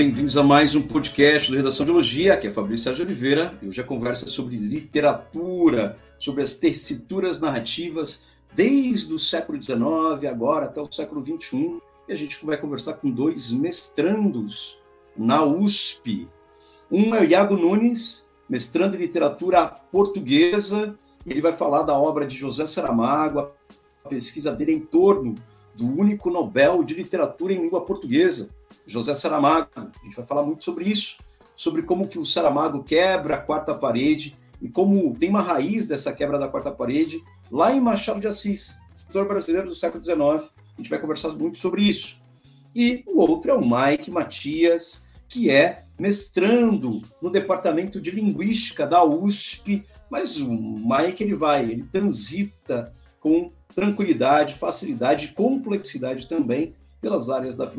Bem-vindos a mais um podcast do Redação de Elogia, aqui é Fabrício Sérgio Oliveira e hoje a conversa é sobre literatura, sobre as tessituras narrativas desde o século XIX agora até o século XXI. E a gente vai conversar com dois mestrandos na USP. Um é o Iago Nunes, mestrando em literatura portuguesa. Ele vai falar da obra de José Saramago, a pesquisa dele em torno do único Nobel de literatura em língua portuguesa, José Saramago. A gente vai falar muito sobre isso, sobre como que o Saramago quebra a quarta parede e como tem uma raiz dessa quebra da quarta parede lá em Machado de Assis, escritor brasileiro do século XIX. A gente vai conversar muito sobre isso. E o outro é o Mike Matias, que é mestrando no departamento de linguística da USP, mas o Mike ele vai, ele transita com tranquilidade, facilidade e complexidade também pelas áreas da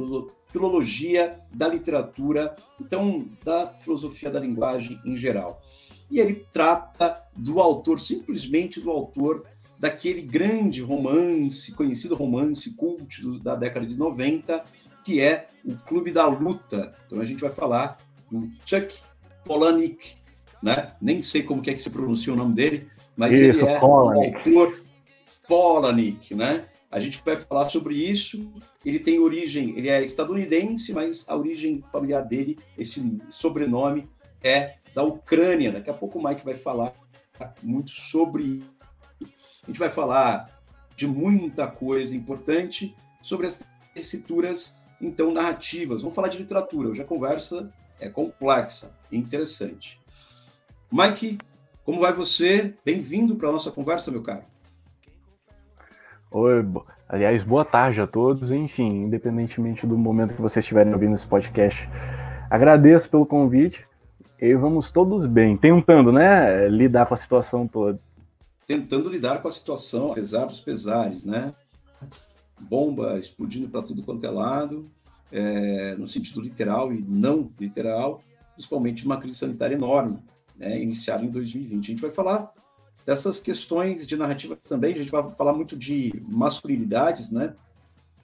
filologia, da literatura, então da filosofia da linguagem em geral. E ele trata do autor, simplesmente do autor daquele grande romance, conhecido romance cult da década de 90, que é o Clube da Luta. Então a gente vai falar do Chuck Palahniuk, né? Nem sei como que é que se pronuncia o nome dele, mas Isso, ele é o autor Polanic, né? A gente vai falar sobre isso. Ele tem origem, ele é estadunidense, mas a origem familiar dele, esse sobrenome, é da Ucrânia. Daqui a pouco o Mike vai falar muito sobre. A gente vai falar de muita coisa importante sobre as tessituras, então, narrativas. Vamos falar de literatura. Hoje a conversa é complexa e interessante. Mike, como vai você? Bem-vindo para a nossa conversa, meu caro. Oi, aliás, boa tarde a todos. Enfim, independentemente do momento que vocês estiverem ouvindo esse podcast, agradeço pelo convite e vamos todos bem, tentando, né, lidar com a situação toda. Tentando lidar com a situação, apesar dos pesares, né? Bomba explodindo para tudo quanto é lado, é, no sentido literal e não literal, principalmente uma crise sanitária enorme, né, iniciada em 2020. A gente vai falar dessas questões de narrativa também, a gente vai falar muito de masculinidades, né?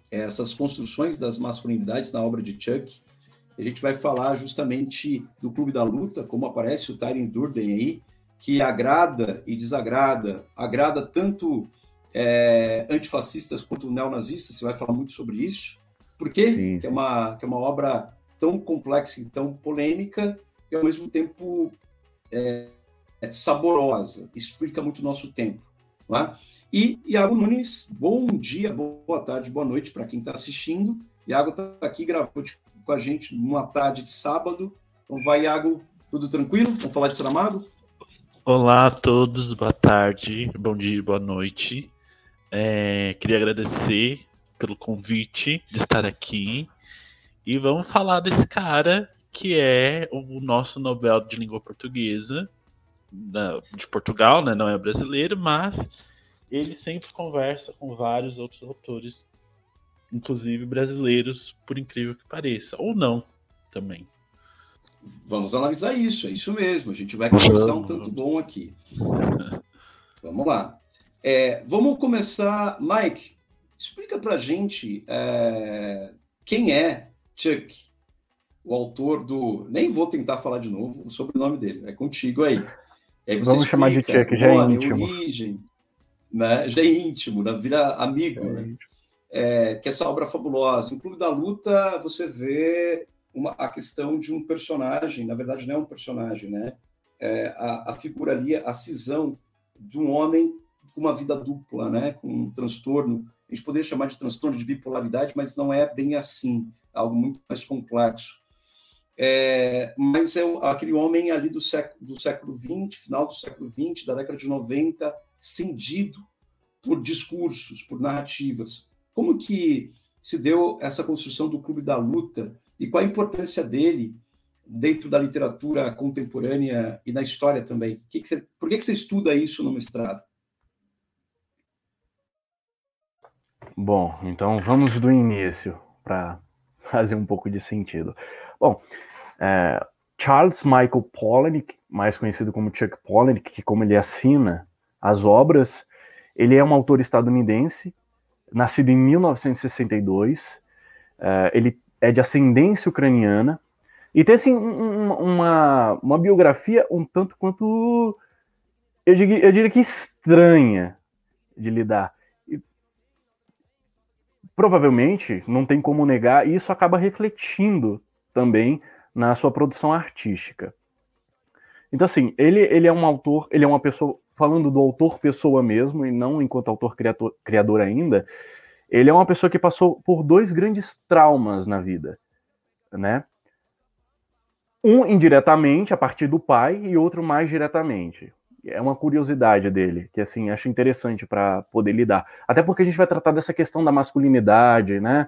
Essas construções das masculinidades na obra de Chuck. A gente vai falar justamente do Clube da Luta, como aparece o Tyrion Durden aí, que agrada e desagrada, agrada tanto é, antifascistas quanto neonazistas, você vai falar muito sobre isso. Por quê? Sim, que, é uma, que é uma obra tão complexa e tão polêmica, e ao mesmo tempo é, é saborosa, explica muito o nosso tempo. É? E Iago Nunes, bom dia, boa tarde, boa noite para quem está assistindo. Iago está aqui gravando com a gente numa tarde de sábado. Então vai, Iago, tudo tranquilo? Vamos falar de Saramago? Olá a todos, boa tarde, bom dia, boa noite. É, queria agradecer pelo convite de estar aqui e vamos falar desse cara que é o nosso Nobel de Língua Portuguesa, da, de Portugal, né? Não é brasileiro, mas ele sempre conversa com vários outros autores, inclusive brasileiros, por incrível que pareça, ou não também. Vamos analisar isso, é isso mesmo. A gente vai conversar um tanto bom aqui. Vamos lá. É, vamos começar, Mike. Explica para gente é, quem é Chuck, o autor do. Nem vou tentar falar de novo o sobrenome dele, é contigo aí. Vamos explica, chamar de Chuck, já é íntimo. Origem, né? Já é íntimo, né? vira amigo, é né? É, que essa obra fabulosa. Em Clube da Luta, você vê uma, a questão de um personagem, na verdade, não é um personagem, né? É, a, a figura ali, a cisão de um homem com uma vida dupla, né? Com um transtorno a gente poderia chamar de transtorno de bipolaridade, mas não é bem assim, é algo muito mais complexo. É, mas é aquele homem ali do século, do século XX, final do século XX, da década de 90, cindido por discursos, por narrativas. Como que se deu essa construção do Clube da Luta e qual a importância dele dentro da literatura contemporânea e na história também? Que que você, por que, que você estuda isso no mestrado? Bom, então vamos do início para fazer um pouco de sentido. Bom, é, Charles Michael Palahniuk, mais conhecido como Chuck Palahniuk, que como ele assina as obras, ele é um autor estadunidense, nascido em 1962. É, ele é de ascendência ucraniana e tem assim um, uma, uma biografia um tanto quanto eu diria, eu diria que estranha de lidar. Provavelmente não tem como negar e isso acaba refletindo também na sua produção artística. Então assim, ele, ele é um autor, ele é uma pessoa falando do autor pessoa mesmo e não enquanto autor criador, criador ainda, ele é uma pessoa que passou por dois grandes traumas na vida, né? Um indiretamente a partir do pai e outro mais diretamente. É uma curiosidade dele, que assim, acho interessante para poder lidar. Até porque a gente vai tratar dessa questão da masculinidade, né?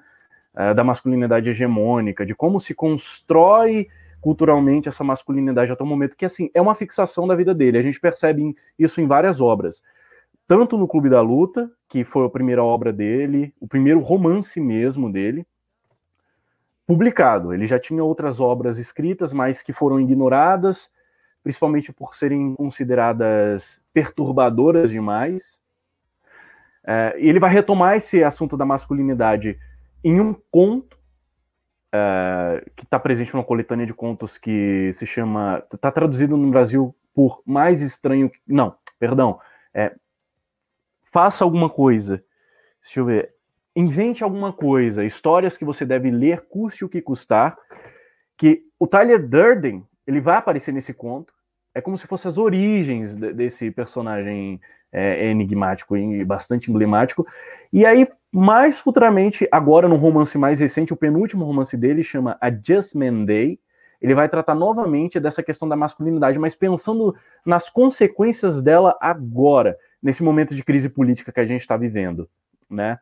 É, da masculinidade hegemônica, de como se constrói culturalmente essa masculinidade até o momento, que assim, é uma fixação da vida dele. A gente percebe isso em várias obras. Tanto no Clube da Luta, que foi a primeira obra dele, o primeiro romance mesmo dele, publicado. Ele já tinha outras obras escritas, mas que foram ignoradas, principalmente por serem consideradas perturbadoras demais. É, ele vai retomar esse assunto da masculinidade em um conto uh, que está presente numa coletânea de contos que se chama. Está traduzido no Brasil por Mais Estranho. Não, perdão. É, faça alguma coisa. Deixa eu ver. Invente alguma coisa. Histórias que você deve ler, custe o que custar. Que o Tyler Durden ele vai aparecer nesse conto. É como se fosse as origens desse personagem é, enigmático e bastante emblemático. E aí mais futuramente, agora no romance mais recente, o penúltimo romance dele chama Adjustment Day. Ele vai tratar novamente dessa questão da masculinidade, mas pensando nas consequências dela agora, nesse momento de crise política que a gente está vivendo, né?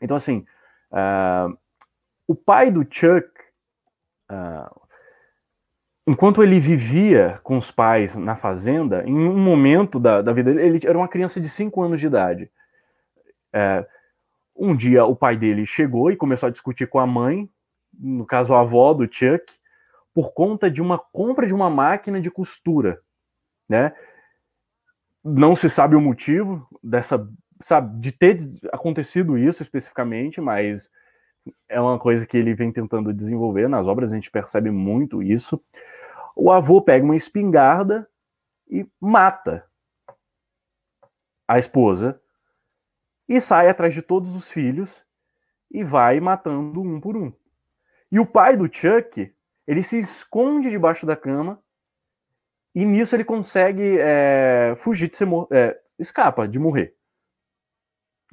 Então, assim, uh, o pai do Chuck, uh, enquanto ele vivia com os pais na fazenda, em um momento da, da vida dele, ele era uma criança de 5 anos de idade. Uh, um dia o pai dele chegou e começou a discutir com a mãe, no caso a avó do Chuck, por conta de uma compra de uma máquina de costura, né? Não se sabe o motivo dessa, sabe, de ter acontecido isso especificamente, mas é uma coisa que ele vem tentando desenvolver nas obras, a gente percebe muito isso. O avô pega uma espingarda e mata a esposa e sai atrás de todos os filhos e vai matando um por um. E o pai do Chuck, ele se esconde debaixo da cama e nisso ele consegue é, fugir de ser é, escapa de morrer.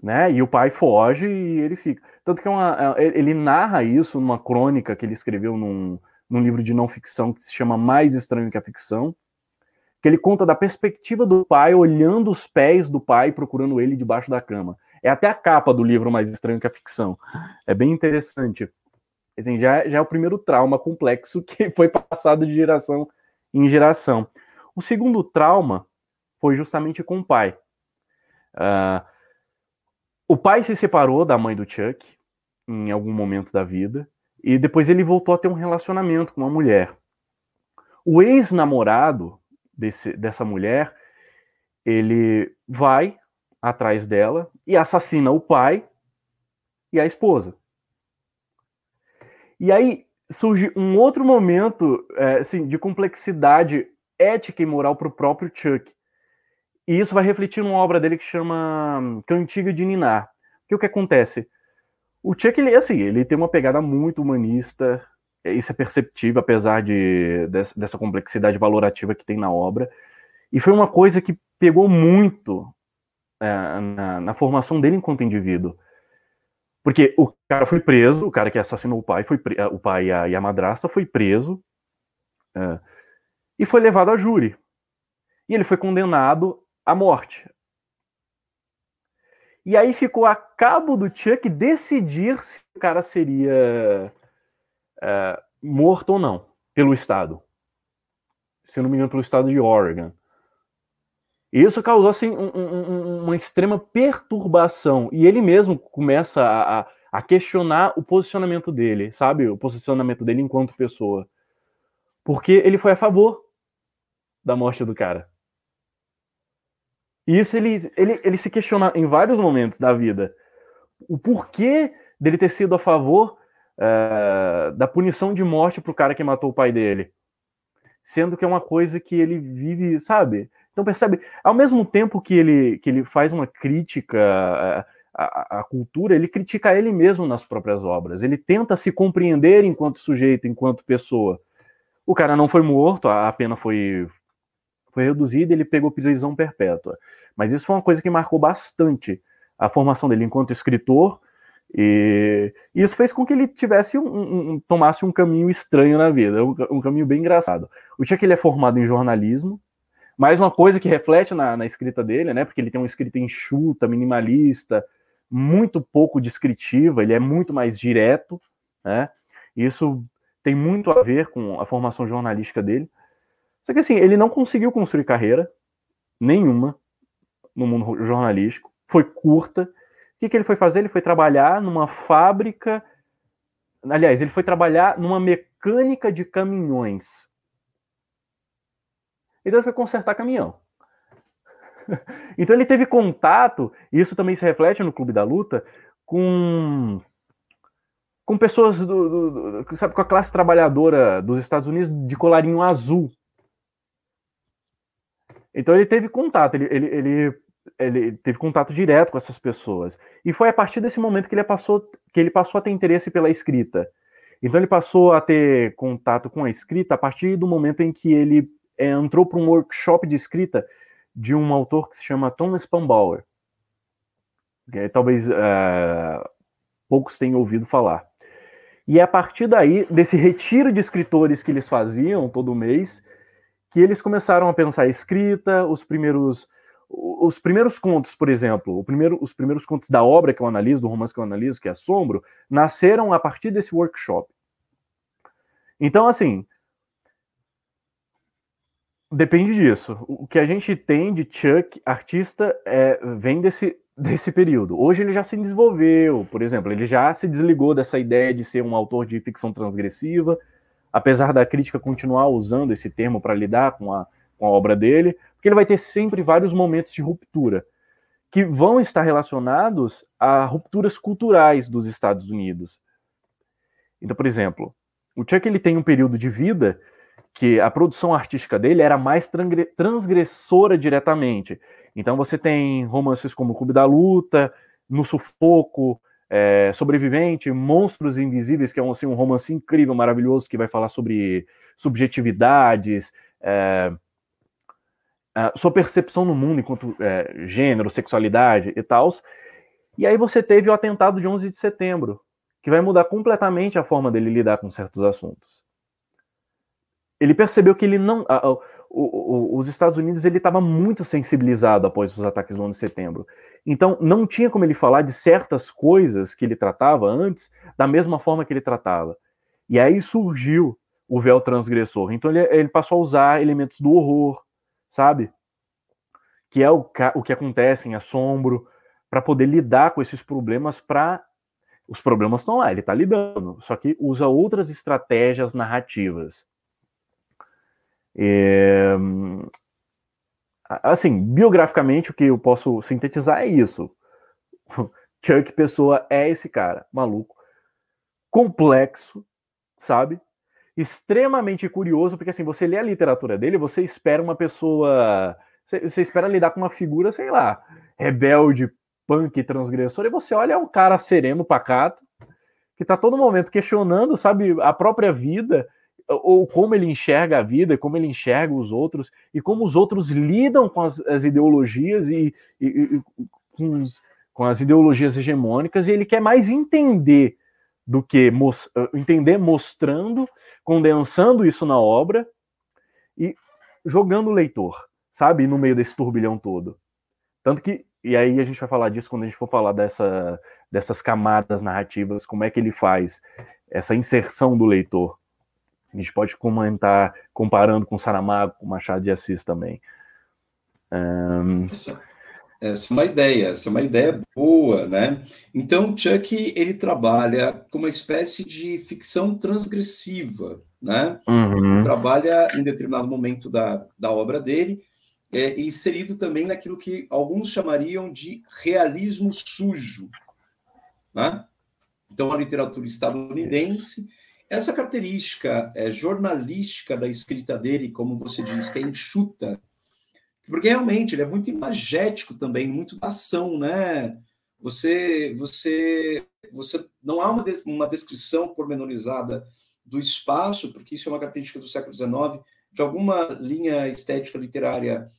Né? E o pai foge e ele fica. Tanto que é uma, é, ele narra isso numa crônica que ele escreveu num, num livro de não ficção que se chama Mais Estranho que a Ficção, que ele conta da perspectiva do pai olhando os pés do pai procurando ele debaixo da cama. É até a capa do livro mais estranho que a ficção. É bem interessante. Assim, já, já é o primeiro trauma complexo que foi passado de geração em geração. O segundo trauma foi justamente com o pai. Uh, o pai se separou da mãe do Chuck em algum momento da vida e depois ele voltou a ter um relacionamento com uma mulher. O ex-namorado dessa mulher, ele vai atrás dela e assassina o pai e a esposa. E aí surge um outro momento é, assim, de complexidade ética e moral para o próprio Chuck. E isso vai refletir numa obra dele que chama Cantiga de Ninar. Que o que acontece? O Chuck, ele, assim, ele tem uma pegada muito humanista, é, isso é perceptível, apesar de, dessa complexidade valorativa que tem na obra. E foi uma coisa que pegou muito na, na, formação dele enquanto indivíduo. Porque o cara foi preso, o cara que assassinou o pai, foi o pai e a, e a madrasta foi preso é, e foi levado a júri. E ele foi condenado à morte. E aí ficou a cabo do Chuck decidir se o cara seria é, morto ou não pelo Estado. Se não me engano, pelo Estado de Oregon. E isso causou assim, um, um, uma extrema perturbação. E ele mesmo começa a, a, questionar o posicionamento dele, sabe? O posicionamento dele enquanto pessoa. Porque ele foi a favor da morte do cara. E isso ele, ele, ele se questiona em vários momentos da vida. O porquê dele ter sido a favor uh, da punição de morte para o cara que matou o pai dele. Sendo que é uma coisa que ele vive, sabe? Então percebe, ao mesmo tempo que ele, que ele faz uma crítica à, à cultura, ele critica ele mesmo nas próprias obras. Ele tenta se compreender enquanto sujeito, enquanto pessoa. O cara não foi morto, a pena foi, foi reduzida, ele pegou prisão perpétua. Mas isso foi uma coisa que marcou bastante a formação dele enquanto escritor, e isso fez com que ele tivesse um, um tomasse um caminho estranho na vida, um, um, caminho bem engraçado. O Chuck ele é formado em jornalismo, mais uma coisa que reflete na, na, escrita dele, né? Porque ele tem uma escrita enxuta, minimalista, muito pouco descritiva, ele é muito mais direto, né? Isso tem muito a ver com a formação jornalística dele. Só que assim, ele não conseguiu construir carreira nenhuma no mundo jornalístico, foi curta. O que, que ele foi fazer? Ele foi trabalhar numa fábrica. Aliás, ele foi trabalhar numa mecânica de caminhões. Então ele foi consertar caminhão. Então ele teve contato, e isso também se reflete no Clube da Luta, com com pessoas do, do, do, sabe, com a classe trabalhadora dos Estados Unidos de colarinho azul. Então ele teve contato, ele, ele, ele, ele, teve contato direto com essas pessoas. E foi a partir desse momento que ele passou, que ele passou a ter interesse pela escrita. Então ele passou a ter contato com a escrita a partir do momento em que ele é, entrou para um workshop de escrita de um autor que se chama Thomas Pambauer. Que talvez uh, poucos tenham ouvido falar. E é a partir daí, desse retiro de escritores que eles faziam todo mês, que eles começaram a pensar a escrita, os primeiros os primeiros contos, por exemplo, primeiro, os primeiros contos da obra que eu analiso, do romance que eu analiso, que é Assombro, nasceram a partir desse workshop. Então, assim, depende disso. O que a gente tem de Chuck, artista, é, vem desse, desse período. Hoje ele já se desenvolveu, por exemplo, ele já se desligou dessa ideia de ser um autor de ficção transgressiva, apesar da crítica continuar usando esse termo para lidar com a, com a obra dele, porque ele vai ter sempre vários momentos de ruptura que vão estar relacionados a rupturas culturais dos Estados Unidos. Então, por exemplo, o Chuck ele tem um período de vida que a produção artística dele era mais transgressora diretamente. Então você tem romances como Clube da Luta, No Sufoco, é, Sobrevivente, Monstros Invisíveis, que é um, assim, um romance incrível, maravilhoso, que vai falar sobre subjetividades, é, sua percepção no mundo enquanto é, gênero, sexualidade e tal. E aí você teve o atentado de 11 de setembro, que vai mudar completamente a forma dele lidar com certos assuntos. Ele percebeu que ele não o, o, os Estados Unidos ele estava muito sensibilizado após os ataques do 11 de setembro. Então, não tinha como ele falar de certas coisas que ele tratava antes da mesma forma que ele tratava. E aí surgiu o véu transgressor. Então, ele, ele passou a usar elementos do horror, sabe? Que é o, o que acontece em assombro, para poder lidar com esses problemas para os problemas estão lá, ele está lidando, só que usa outras estratégias narrativas. É, assim, biograficamente, o que eu posso sintetizar é isso. Chuck Pessoa é esse cara, maluco, complexo, sabe? Extremamente curioso, porque assim, você lê a literatura dele, você espera uma pessoa. Você espera lidar com uma figura, sei lá, rebelde, punk, transgressor, e você olha um cara sereno, pacato, que tá todo momento questionando, sabe, a própria vida ou como ele enxerga a vida, como ele enxerga os outros, e como os outros lidam com as, as ideologias e, e, e com, os, com, as ideologias hegemônicas, e ele quer mais entender do que entender mostrando, condensando isso na obra e jogando o leitor, sabe, no meio desse turbilhão todo. Tanto que, e aí a gente vai falar disso quando a gente for falar dessa, dessas camadas narrativas, como é que ele faz essa inserção do leitor a gente pode comentar comparando com Saramago, com Machado de Assis também. Um... Essa, essa, é uma ideia, essa é uma ideia boa, né? Então, Chuck, ele trabalha com uma espécie de ficção transgressiva, né? Uhum. Trabalha em determinado momento da, da obra dele, é, inserido também naquilo que alguns chamariam de realismo sujo, né? então a literatura estadunidense. Essa característica é, jornalística da escrita dele, como você diz, que é enxuta, porque realmente ele é muito imagético também, muito da ação, né? Você, você, você não há uma, des, uma descrição pormenorizada do espaço, porque isso é uma característica do século XIX, de alguma linha estética literária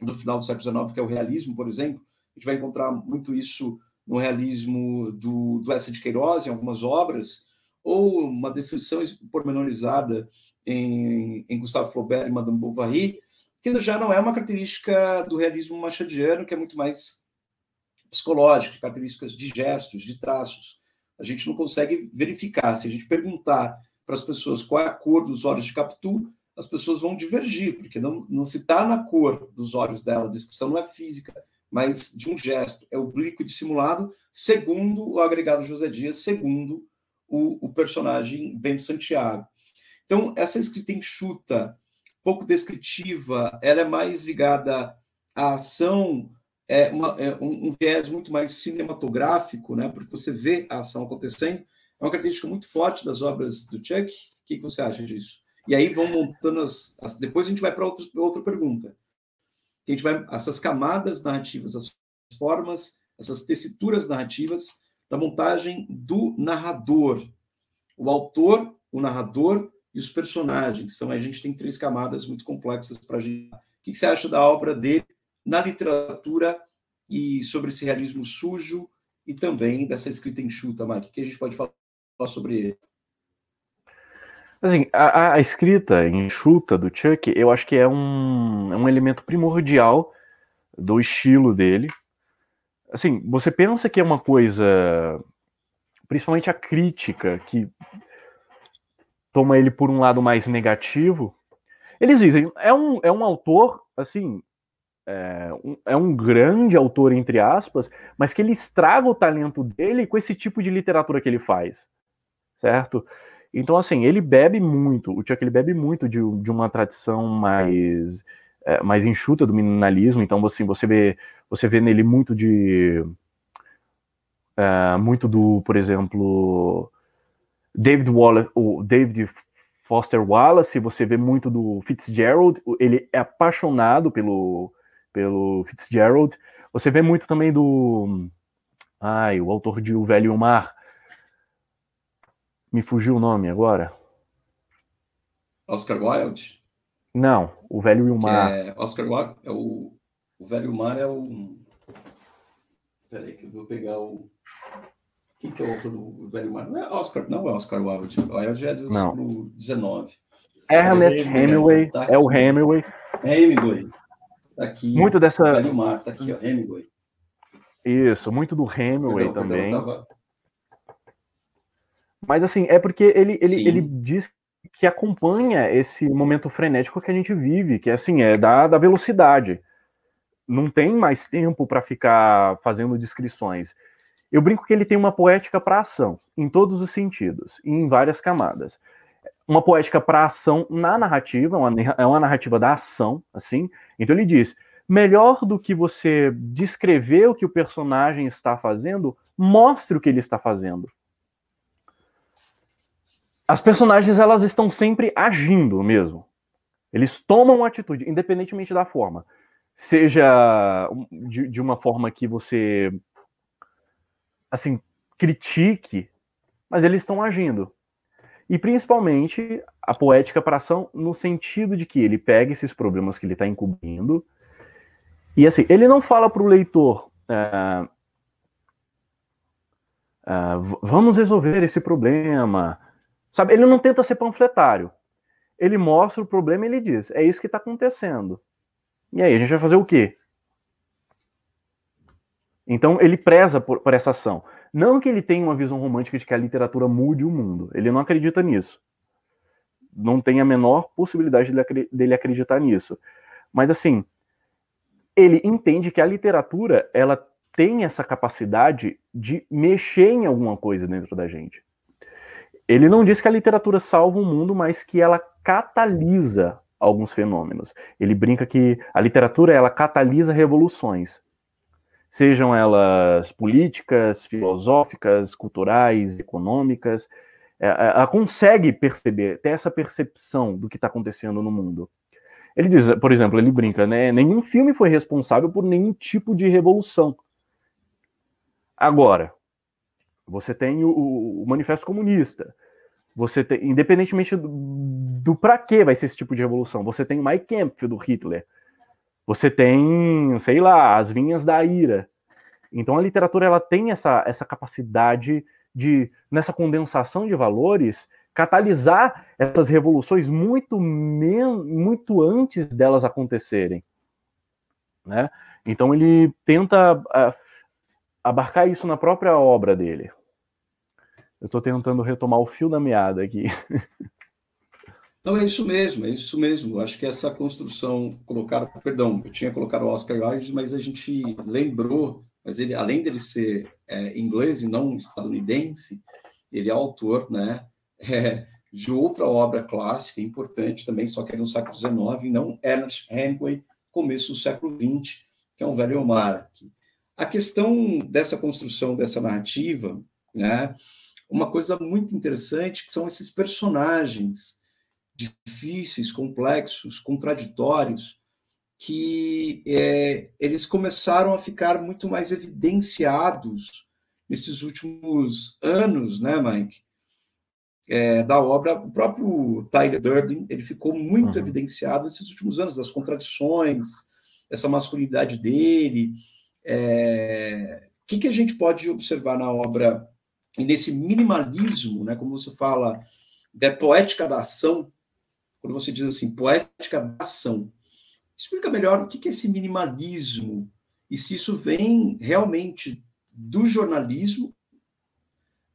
do final do século XIX, que é o realismo, por exemplo. A gente vai encontrar muito isso no realismo do, do Essa de Queiroz, em algumas obras, ou uma descrição pormenorizada em, em Gustave Flaubert e Madame Bovary, que já não é uma característica do realismo machadiano, que é muito mais psicológico, características de gestos, de traços. A gente não consegue verificar. Se a gente perguntar para as pessoas qual é a cor dos olhos de Capitu, as pessoas vão divergir, porque não, não se está na cor dos olhos dela, a descrição não é física, mas de um gesto, é oblíquo e dissimulado, segundo o agregado José Dias, segundo o, o personagem Bento Santiago. Então, essa escrita enxuta, pouco descritiva, ela é mais ligada à ação, é, uma, é um, um, viés muito mais cinematográfico, né? porque você vê a ação acontecendo. É uma característica muito forte das obras do Chuck. O que, que você acha disso? E aí vão montando as. as depois a gente vai para outra, outra pergunta. A gente vai essas camadas narrativas, as formas, essas tessituras narrativas da montagem do narrador. O autor, o narrador e os personagens. Então a gente tem três camadas muito complexas para a gente. O que, você acha da obra dele na literatura e sobre esse realismo sujo e também dessa escrita enxuta, Mike? O que a gente pode falar sobre ele? Assim, a, a, escrita enxuta do Chuck, eu acho que é um, é um elemento primordial do estilo dele. Assim, você pensa que é uma coisa, principalmente a crítica, que toma ele por um lado mais negativo. Eles dizem, é um, é um autor, assim, é um, é um grande autor, entre aspas, mas que ele estraga o talento dele com esse tipo de literatura que ele faz, certo? Então, assim, ele bebe muito, o Chuck ele bebe muito de, de uma tradição mais, é, mais enxuta do minimalismo, então, assim, você vê, você vê nele muito de... É, muito do, por exemplo, David Wallace, o David Foster Wallace, você vê muito do Fitzgerald, ele é apaixonado pelo, pelo Fitzgerald. Você vê muito também do. Ai, o autor de O Velho e o Mar. Me fugiu o nome agora. Oscar Wilde? Não, O Velho e o Mar. É, Oscar Wilde é o, o Velho o Mar é o. Peraí, que eu vou pegar o. Quem que é o autor do Velho o Mar? Não é Oscar, não é Oscar Wilde. O Wilde é do não. século XIX. Ernest Hemingway, tá é o Hemingway. Hemingway. Tá aqui. Muito dessa. Velho Mar, tá aqui, ó, Hemingway. Isso, muito do Hemingway perdão, também. Perdão, tava... Mas assim, é porque ele, ele, ele diz que acompanha esse momento frenético que a gente vive, que assim, é da, da velocidade. Não tem mais tempo para ficar fazendo descrições. Eu brinco que ele tem uma poética para ação, em todos os sentidos, em várias camadas uma poética para ação na narrativa, uma, é uma narrativa da ação, assim. Então ele diz: melhor do que você descrever o que o personagem está fazendo, mostre o que ele está fazendo. As personagens elas estão sempre agindo mesmo. Eles tomam atitude, independentemente da forma. Seja de, de uma forma que você assim critique, mas eles estão agindo. E principalmente a poética para ação no sentido de que ele pega esses problemas que ele está encobrindo e assim, ele não fala para o leitor uh, uh, vamos resolver esse problema, sabe? Ele não tenta ser panfletário. Ele mostra o problema e ele diz, é isso que está acontecendo. E aí, a gente vai fazer o quê? Então ele preza por, por, essa ação. Não que ele tenha uma visão romântica de que a literatura mude o mundo. Ele não acredita nisso. Não tem a menor possibilidade dele acreditar nisso. Mas assim, ele entende que a literatura ela tem essa capacidade de mexer em alguma coisa dentro da gente. Ele não diz que a literatura salva o mundo, mas que ela catalisa alguns fenômenos. Ele brinca que a literatura ela catalisa revoluções. sejam elas políticas, filosóficas, culturais, econômicas. É, é, ela consegue perceber, ter essa percepção do que está acontecendo no mundo. Ele diz, por exemplo, ele brinca, né? Nenhum filme foi responsável por nenhum tipo de revolução. Agora, você tem o, o Manifesto Comunista. Você tem, independentemente do, do para que vai ser esse tipo de revolução, você tem o Mein Kampf do Hitler. Você tem, sei lá, as vinhas da ira. Então a literatura ela tem essa, essa capacidade de, nessa condensação de valores, catalisar essas revoluções muito, muito antes delas acontecerem. Né? Então ele tenta uh, abarcar isso na própria obra dele. Eu estou tentando retomar o fio da meada aqui. Não, é isso mesmo, é isso mesmo. Acho que essa construção colocada, perdão, eu tinha colocado o Oscar Wilde, mas a gente lembrou, mas ele, além dele ser é, inglês e não estadunidense, ele é autor, né, é, de outra obra clássica importante também, só que é no século XIX, não Ernest Hemingway, começo do século XX, que é um velho mar. A questão dessa construção dessa narrativa, né, uma coisa muito interessante que são esses personagens difíceis, complexos, contraditórios, que é, eles começaram a ficar muito mais evidenciados nesses últimos anos, né, Mike? É, da obra, o próprio Tyler Durden, ele ficou muito uhum. evidenciado nesses últimos anos, das contradições, essa masculinidade dele. É, o que, que a gente pode observar na obra e nesse minimalismo, né, como você fala, da poética da ação, quando você diz assim, poética da ação, explica melhor o que é esse minimalismo e se isso vem realmente do jornalismo,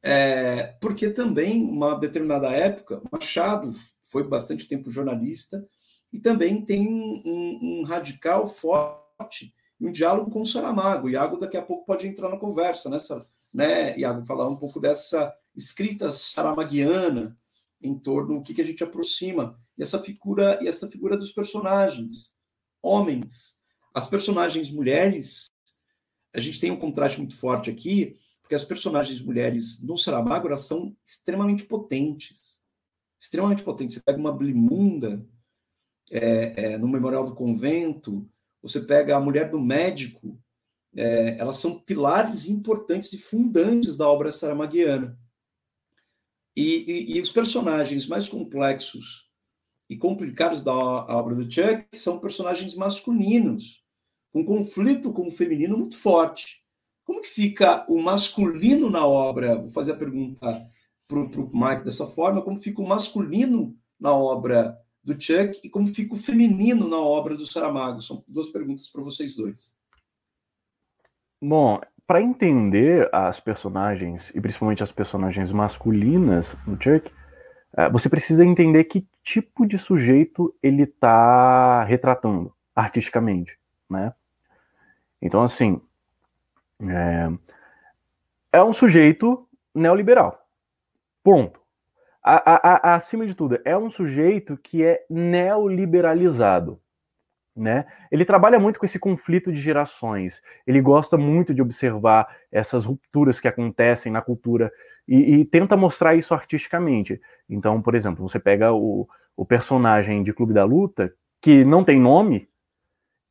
é, porque também, uma determinada época, Machado foi bastante tempo jornalista e também tem um, um radical forte um diálogo com o Saramago. Iago daqui a pouco pode entrar na conversa, né, né, Iago, falar um pouco dessa escrita saramaguiana em torno do que, que a gente aproxima e essa figura e essa figura dos personagens, homens, as personagens mulheres. A gente tem um contraste muito forte aqui, porque as personagens mulheres no Saramago elas são extremamente potentes, extremamente potentes. Você pega uma Blimunda é, é, no Memorial do Convento, você pega a mulher do médico é, elas são pilares importantes e fundantes da obra saramaguiana. E, e, e, os personagens mais complexos e complicados da obra do Chuck são personagens masculinos, com conflito com o feminino muito forte. Como que fica o masculino na obra? Vou fazer a pergunta para o Mike dessa forma: como fica o masculino na obra do Chuck e como fica o feminino na obra do Saramago? São duas perguntas para vocês dois. Bom, para entender as personagens, e principalmente as personagens masculinas no Chuck, é, você precisa entender que tipo de sujeito ele está retratando artisticamente, né? Então, assim, é, é um sujeito neoliberal. Ponto. A, a, a, acima de tudo, é um sujeito que é neoliberalizado. Né? Ele trabalha muito com esse conflito de gerações. Ele gosta muito de observar essas rupturas que acontecem na cultura e, e tenta mostrar isso artisticamente. Então, por exemplo, você pega o, o, personagem de Clube da Luta, que não tem nome,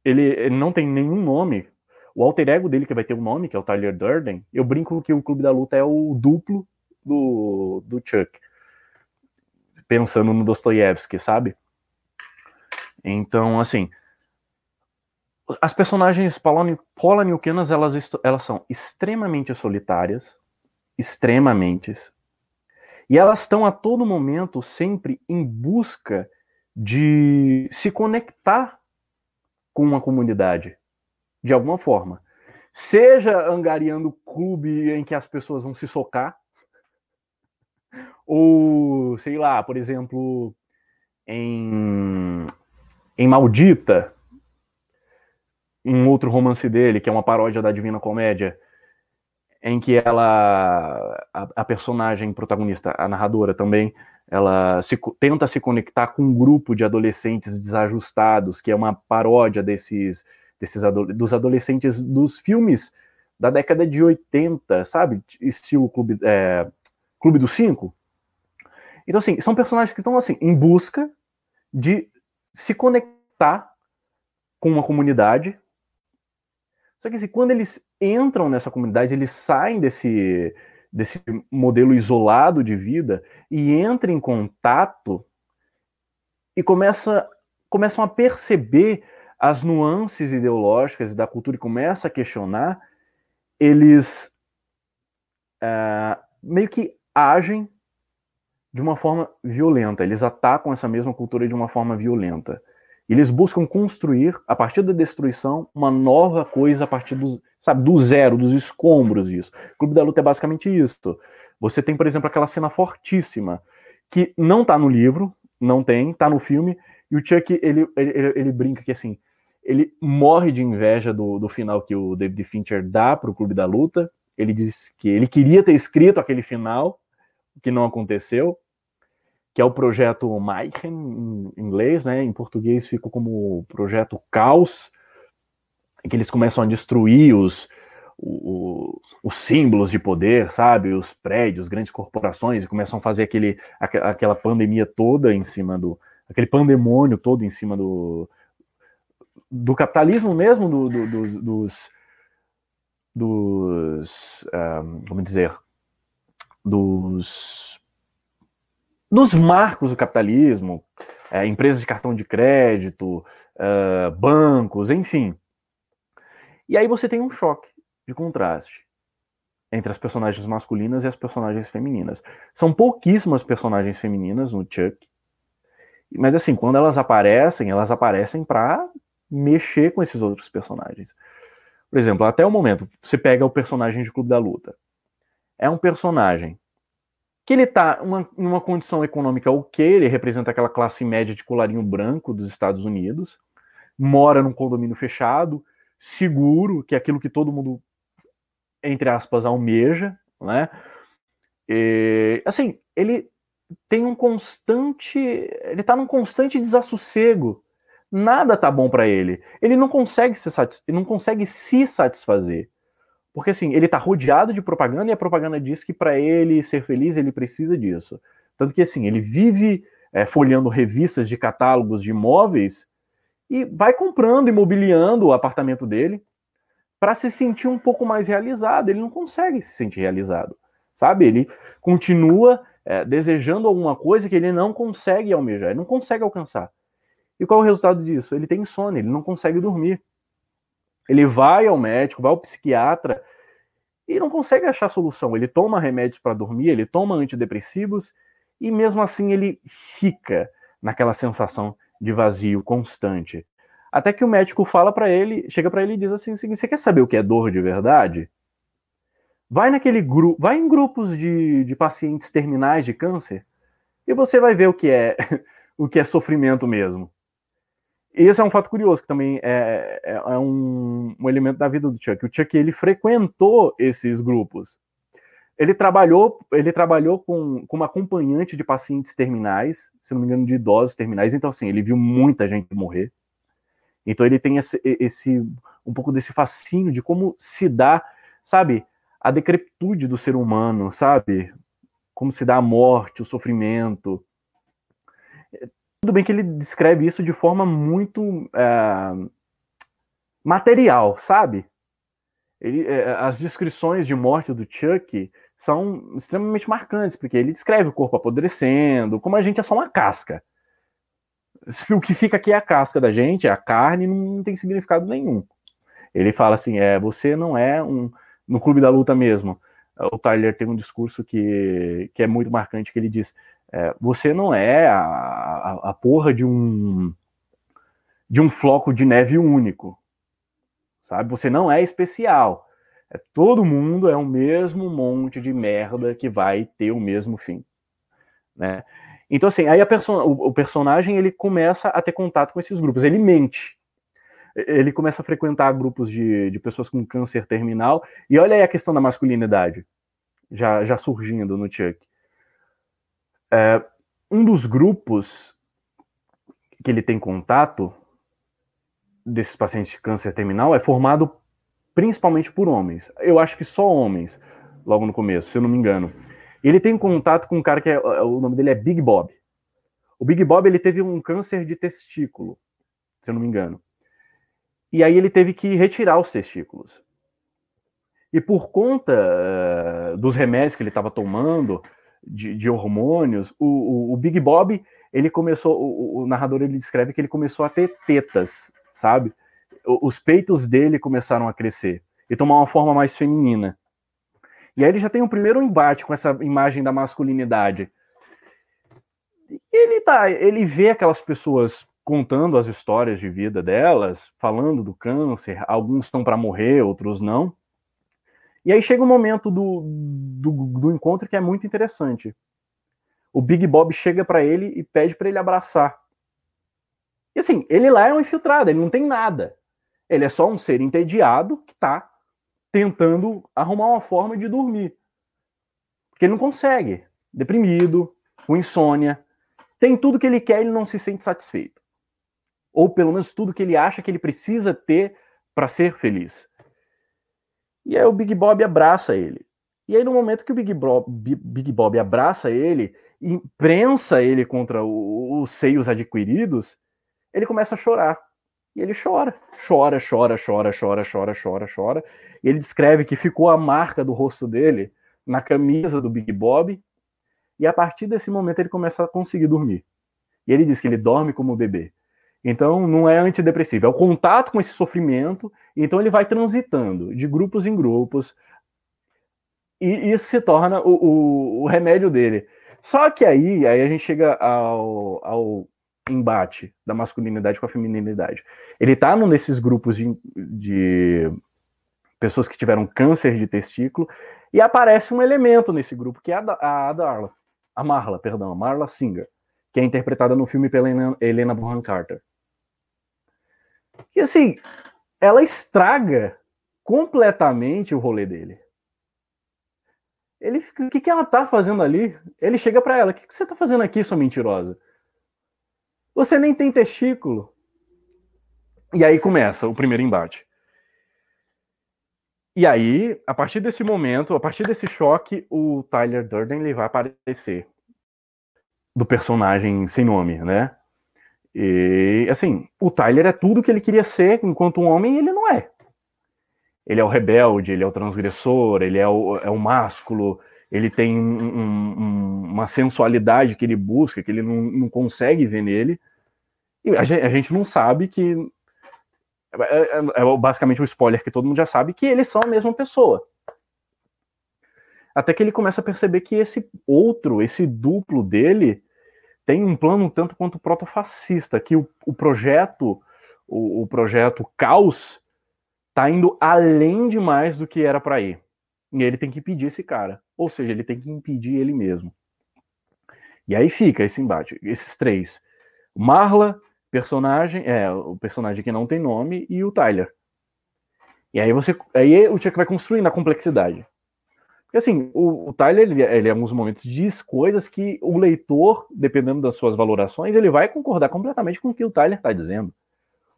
ele, ele, não tem nenhum nome. O alter ego dele, que vai ter um nome, que é o Tyler Durden, eu brinco que o Clube da Luta é o duplo do, do Chuck. Pensando no Dostoiévski, sabe? Então, assim, as personagens polaniuquianas, elas, elas são extremamente solitárias, extremamente, e elas estão a todo momento sempre em busca de se conectar com uma comunidade, de alguma forma. Seja angariando clube em que as pessoas vão se socar, ou, sei lá, por exemplo, em, em Maldita, um outro romance dele, que é uma paródia da Divina Comédia, em que ela, a, a personagem protagonista, a narradora também, ela se, tenta se conectar com um grupo de adolescentes desajustados, que é uma paródia desses, desses dos adolescentes dos filmes da década de 80, sabe? Estilo Clube, é, Clube dos Cinco. Então, assim, são personagens que estão, assim, em busca de se conectar com uma comunidade. Só que, assim, quando eles entram nessa comunidade, eles saem desse, desse modelo isolado de vida e entram em contato e começa, começam a perceber as nuances ideológicas da cultura e começa a questionar, eles é, meio que agem de uma forma violenta, eles atacam essa mesma cultura de uma forma violenta. Eles buscam construir, a partir da destruição, uma nova coisa a partir do, sabe, do zero, dos escombros disso. O Clube da Luta é basicamente isso. Você tem, por exemplo, aquela cena fortíssima, que não está no livro, não tem, está no filme, e o Chuck, ele, ele, ele brinca que, assim, ele morre de inveja do, do final que o David Fincher dá para o Clube da Luta. Ele diz que ele queria ter escrito aquele final, que não aconteceu, que é o projeto Mayhem, em inglês, né? Em português ficou como projeto Caos, em que eles começam a destruir os, os, os, símbolos de poder, sabe? Os prédios, grandes corporações, e começam a fazer aquele, aquela pandemia toda em cima do. aquele pandemônio todo em cima do, do capitalismo mesmo, do, do, do, dos, dos um, como dizer, dos, dos marcos do capitalismo, é, empresas de cartão de crédito, uh, bancos, enfim. E aí você tem um choque de contraste entre as personagens masculinas e as personagens femininas. São pouquíssimas personagens femininas no Chuck, mas assim, quando elas aparecem, elas aparecem para mexer com esses outros personagens. Por exemplo, até o momento, você pega o personagem de Clube da Luta. É um personagem que ele está em uma condição econômica ok, ele representa aquela classe média de colarinho branco dos Estados Unidos, mora num condomínio fechado, seguro, que é aquilo que todo mundo, entre aspas, almeja, né? E, assim, ele tem um constante, ele está num constante desassossego nada tá bom para ele. Ele não consegue se ele não consegue se satisfazer. Porque assim, ele tá rodeado de propaganda e a propaganda diz que para ele ser feliz ele precisa disso. Tanto que assim, ele vive é, folheando revistas de catálogos de imóveis e vai comprando, imobiliando o apartamento dele para se sentir um pouco mais realizado. Ele não consegue se sentir realizado, sabe? Ele continua é, desejando alguma coisa que ele não consegue almejar, ele não consegue alcançar. E qual é o resultado disso? Ele tem insônia, ele não consegue dormir. Ele vai ao médico, vai ao psiquiatra e não consegue achar solução. Ele toma remédios para dormir, ele toma antidepressivos e mesmo assim ele fica naquela sensação de vazio constante. Até que o médico fala para ele, chega para ele e diz assim: "Você quer saber o que é dor de verdade? Vai naquele grupo, vai em grupos de, de pacientes terminais de câncer e você vai ver o que é o que é sofrimento mesmo. Esse é um fato curioso, que também é, é, é um, um, elemento da vida do Chuck. O Chuck, ele frequentou esses grupos. Ele trabalhou, ele trabalhou com, com uma acompanhante de pacientes terminais, se não me engano, de idosos terminais. Então, assim, ele viu muita gente morrer. Então, ele tem esse, esse um pouco desse fascínio de como se dá, sabe, a decrepitude do ser humano, sabe? Como se dá a morte, o sofrimento. Tudo bem que ele descreve isso de forma muito é, material, sabe? Ele, é, as descrições de morte do Chuck são extremamente marcantes, porque ele descreve o corpo apodrecendo, como a gente é só uma casca. O que fica aqui é a casca da gente, a carne não tem significado nenhum. Ele fala assim: é, você não é um. No clube da luta mesmo, o Tyler tem um discurso que, que é muito marcante, que ele diz: é, você não é a, a, a, porra de um de um floco de neve único, sabe? Você não é especial. É, todo mundo é o mesmo monte de merda que vai ter o mesmo fim, né? Então assim, aí perso o, o personagem ele começa a ter contato com esses grupos, ele mente, ele começa a frequentar grupos de, de pessoas com câncer terminal. E olha aí a questão da masculinidade já, já surgindo no Chuck. É, um dos grupos que ele tem contato desses pacientes de câncer terminal é formado principalmente por homens. Eu acho que só homens, logo no começo, se eu não me engano. Ele tem contato com um cara que é, o nome dele é Big Bob. O Big Bob ele teve um câncer de testículo, se eu não me engano. E aí ele teve que retirar os testículos. E por conta uh, dos remédios que ele estava tomando, de, de hormônios, o, o, o, Big Bob, ele começou, o, o, narrador ele descreve que ele começou a ter tetas, sabe? Os peitos dele começaram a crescer e tomar uma forma mais feminina. E aí ele já tem um primeiro embate com essa imagem da masculinidade. Ele tá, ele vê aquelas pessoas contando as histórias de vida delas, falando do câncer, alguns estão para morrer, outros não. E aí chega um momento do, do, do, encontro que é muito interessante. O Big Bob chega para ele e pede para ele abraçar. E assim, ele lá é um infiltrado, ele não tem nada. Ele é só um ser entediado que está tentando arrumar uma forma de dormir. Porque ele não consegue. Deprimido, com insônia. Tem tudo que ele quer e ele não se sente satisfeito. Ou pelo menos tudo que ele acha que ele precisa ter para ser feliz. E aí o Big Bob abraça ele. E aí, no momento que o Big Bob, Big Bob abraça ele, imprensa ele contra os seios adquiridos, ele começa a chorar. E ele chora, chora, chora, chora, chora, chora, chora, chora. E ele descreve que ficou a marca do rosto dele na camisa do Big Bob. E a partir desse momento ele começa a conseguir dormir. E ele diz que ele dorme como bebê. Então, não é antidepressivo, é o contato com esse sofrimento. Então, ele vai transitando de grupos em grupos. E isso se torna o, o, o remédio dele. Só que aí, aí a gente chega ao, ao embate da masculinidade com a feminilidade. Ele está num desses grupos de, de pessoas que tiveram câncer de testículo e aparece um elemento nesse grupo que é a, a Darla, a Marla, perdão, a Marla Singer, que é interpretada no filme pela Helena Bonham Carter. E assim, ela estraga completamente o rolê dele. Ele, o que, que ela tá fazendo ali? Ele chega para ela: O que, que você tá fazendo aqui, sua mentirosa? Você nem tem testículo. E aí começa o primeiro embate. E aí, a partir desse momento, a partir desse choque, o Tyler Durden ele vai aparecer do personagem sem nome, né? E, assim, o Tyler é tudo que ele queria ser enquanto um homem ele não é. Ele é o rebelde, ele é o transgressor, ele é o, é o másculo, ele tem um, um, uma sensualidade que ele busca, que ele não, não consegue ver nele. E a gente, a gente não sabe que. É, é, é, basicamente o spoiler que todo mundo já sabe, que eles são a mesma pessoa. Até que ele começa a perceber que esse outro, esse duplo dele, tem um plano tanto quanto protofascista, que o, o projeto, o, o, projeto Caos, está indo além demais do que era para ir. E ele tem que impedir esse cara. Ou seja, ele tem que impedir ele mesmo. E aí fica esse embate. Esses três. Marla, personagem, é, o personagem que não tem nome, e o Tyler. E aí você. Aí o Chuck vai construindo a complexidade. Assim, o, o Tyler, ele, ele, em alguns momentos diz coisas que o leitor, dependendo das suas valorações, ele vai concordar completamente com o que o Tyler está dizendo.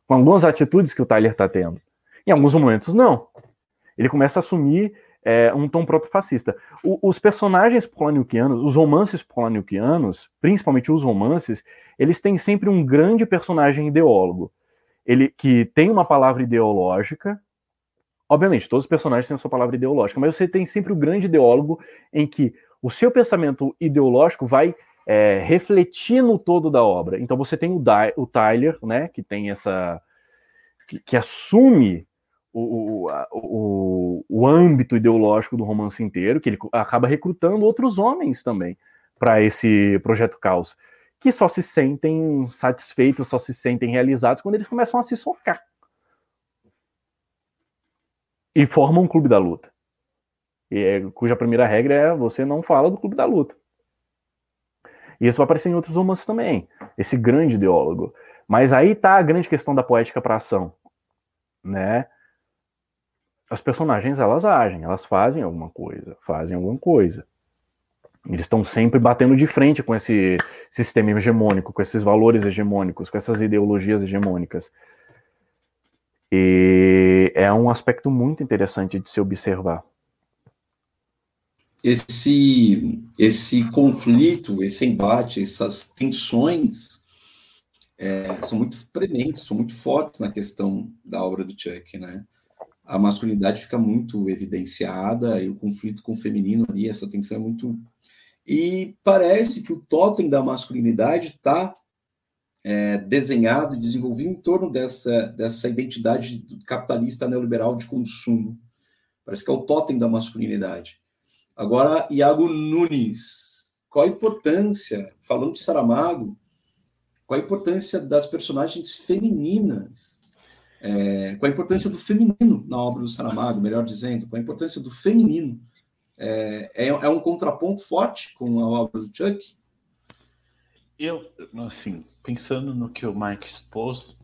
Com algumas atitudes que o Tyler está tendo. Em alguns momentos, não. Ele começa a assumir é, um tom protofascista. Os personagens polaniuquianos, os romances polaniuquianos, principalmente os romances, eles têm sempre um grande personagem ideólogo. Ele que tem uma palavra ideológica, Obviamente, todos os personagens têm a sua palavra ideológica, mas você tem sempre o grande ideólogo em que o seu pensamento ideológico vai é, refletir no todo da obra. Então você tem o, o Tyler, né, que tem essa. que, que assume o, o, o, âmbito ideológico do romance inteiro, que ele acaba recrutando outros homens também para esse projeto Caos, que só se sentem satisfeitos, só se sentem realizados quando eles começam a se socar e formam um clube da luta. É, cuja primeira regra é você não fala do clube da luta. E isso vai aparecer em outros romances também. Esse grande ideólogo. Mas aí tá a grande questão da poética para ação, né? As personagens elas agem, elas fazem alguma coisa, fazem alguma coisa. Eles estão sempre batendo de frente com esse sistema hegemônico, com esses valores hegemônicos, com essas ideologias hegemônicas. E é um aspecto muito interessante de se observar. Esse, esse conflito, esse embate, essas tensões é, são muito prementes, são muito fortes na questão da obra do Chuck, né? A masculinidade fica muito evidenciada e o conflito com o feminino ali, essa tensão é muito. E parece que o totem da masculinidade está é, desenhado e desenvolvido em torno dessa, dessa identidade capitalista neoliberal de consumo. Parece que é o totem da masculinidade. Agora, Iago Nunes, qual a importância, falando de Saramago, qual a importância das personagens femininas, é, qual a importância do feminino na obra do Saramago, melhor dizendo, qual a importância do feminino. É, é, é um contraponto forte com a obra do Chuck? Eu, assim, pensando no que o Mike expôs,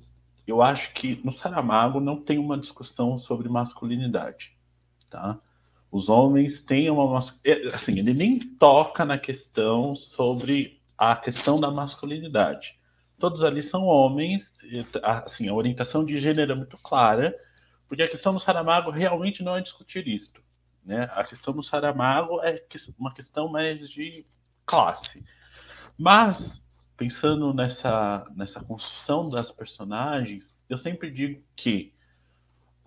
eu acho que no Saramago não tem uma discussão sobre masculinidade, tá? Os homens têm uma é, assim, ele nem toca na questão sobre a questão da masculinidade todos ali são homens, assim, a orientação de gênero é muito clara, porque a questão do Saramago realmente não é discutir isto. Né? A questão do Saramago é uma questão mais de classe. Mas, pensando nessa, nessa construção das personagens, eu sempre digo que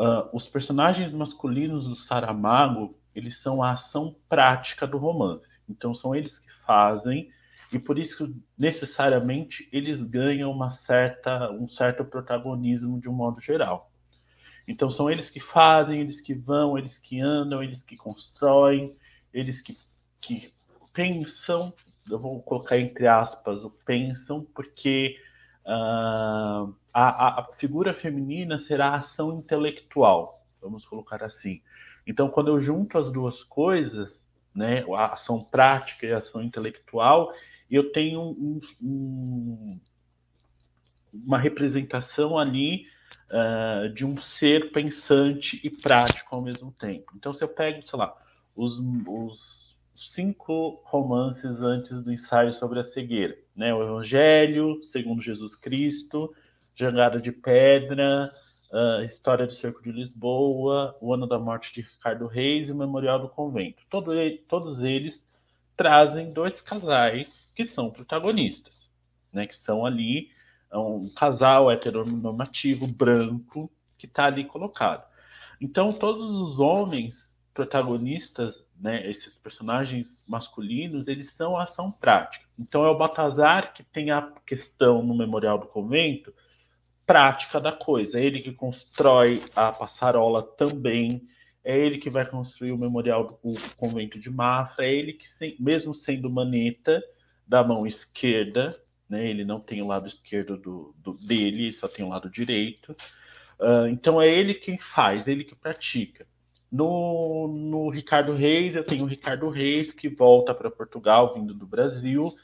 uh, os personagens masculinos do Saramago, eles são a ação prática do romance. Então, são eles que fazem e por isso necessariamente eles ganham uma certa, um certo protagonismo de um modo geral. Então são eles que fazem, eles que vão, eles que andam, eles que constroem, eles que, que pensam, eu vou colocar entre aspas o pensam, porque uh, a, a figura feminina será a ação intelectual, vamos colocar assim. Então, quando eu junto as duas coisas, né, a ação prática e a ação intelectual, eu tenho um, um, uma representação ali uh, de um ser pensante e prático ao mesmo tempo. Então, se eu pego, sei lá, os, os cinco romances antes do ensaio sobre a cegueira, né? O Evangelho, segundo Jesus Cristo, Jangada de Pedra, uh, História do Cerco de Lisboa, O Ano da Morte de Ricardo Reis e o Memorial do Convento. Todo ele, todos eles trazem dois casais que são protagonistas, né? Que são ali é um casal heteronormativo branco que está ali colocado. Então todos os homens protagonistas, né, esses personagens masculinos, eles são ação prática. Então é o Baltazar que tem a questão no Memorial do Convento prática da coisa. É ele que constrói a passarola também, é ele que vai construir o memorial do convento de Mafra, é ele que, mesmo sendo maneta da mão esquerda, né, ele não tem o lado esquerdo do, do dele, só tem o lado direito. Uh, então é ele quem faz, ele que pratica. No, no Ricardo Reis, eu tenho o Ricardo Reis que volta para Portugal, vindo do Brasil,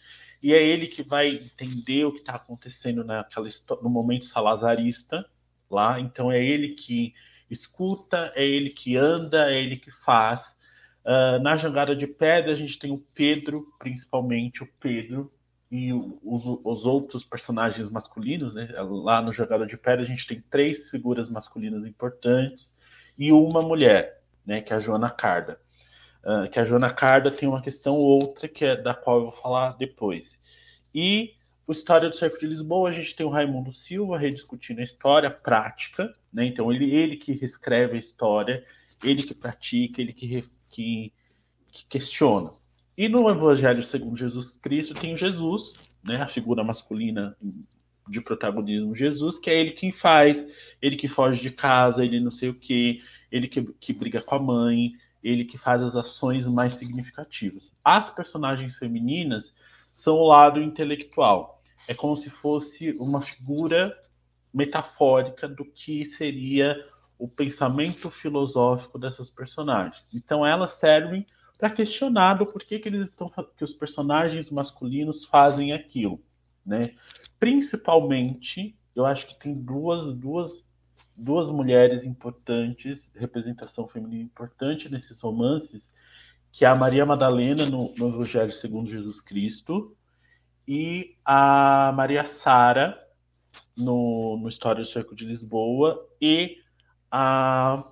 e é ele que vai entender o que está acontecendo naquela no momento salazarista lá. Então é ele que escuta, é ele que anda, é ele que faz. Uh, na jangada de pedra, a gente tem o Pedro, principalmente o Pedro, e os, os outros personagens masculinos, né? Lá no Jangada de Pedra, a gente tem três figuras masculinas importantes e uma mulher, né? Que é a Joana Carda. Uh, que a Joana Carda tem uma questão outra, que é da qual eu vou falar depois. E o História do Cerco de Lisboa, a gente tem o Raimundo Silva rediscutindo a história prática, né? Então, ele, ele que reescreve a história, ele que pratica, ele que, que, que questiona. E no Evangelho segundo Jesus Cristo tem Jesus, né? A figura masculina de protagonismo Jesus, que é ele quem faz, ele que foge de casa, ele não sei o que, ele que, que briga com a mãe, ele que faz as ações mais significativas. As personagens femininas são o lado intelectual. É como se fosse uma figura metafórica do que seria o pensamento filosófico dessas personagens. Então elas servem para questionar do porquê que eles estão que os personagens masculinos fazem aquilo, né? Principalmente, eu acho que tem duas duas duas mulheres importantes, representação feminina importante nesses romances, que é a Maria Madalena no, no Evangelho segundo Jesus Cristo e a Maria Sara no, no História do Cerco de Lisboa e a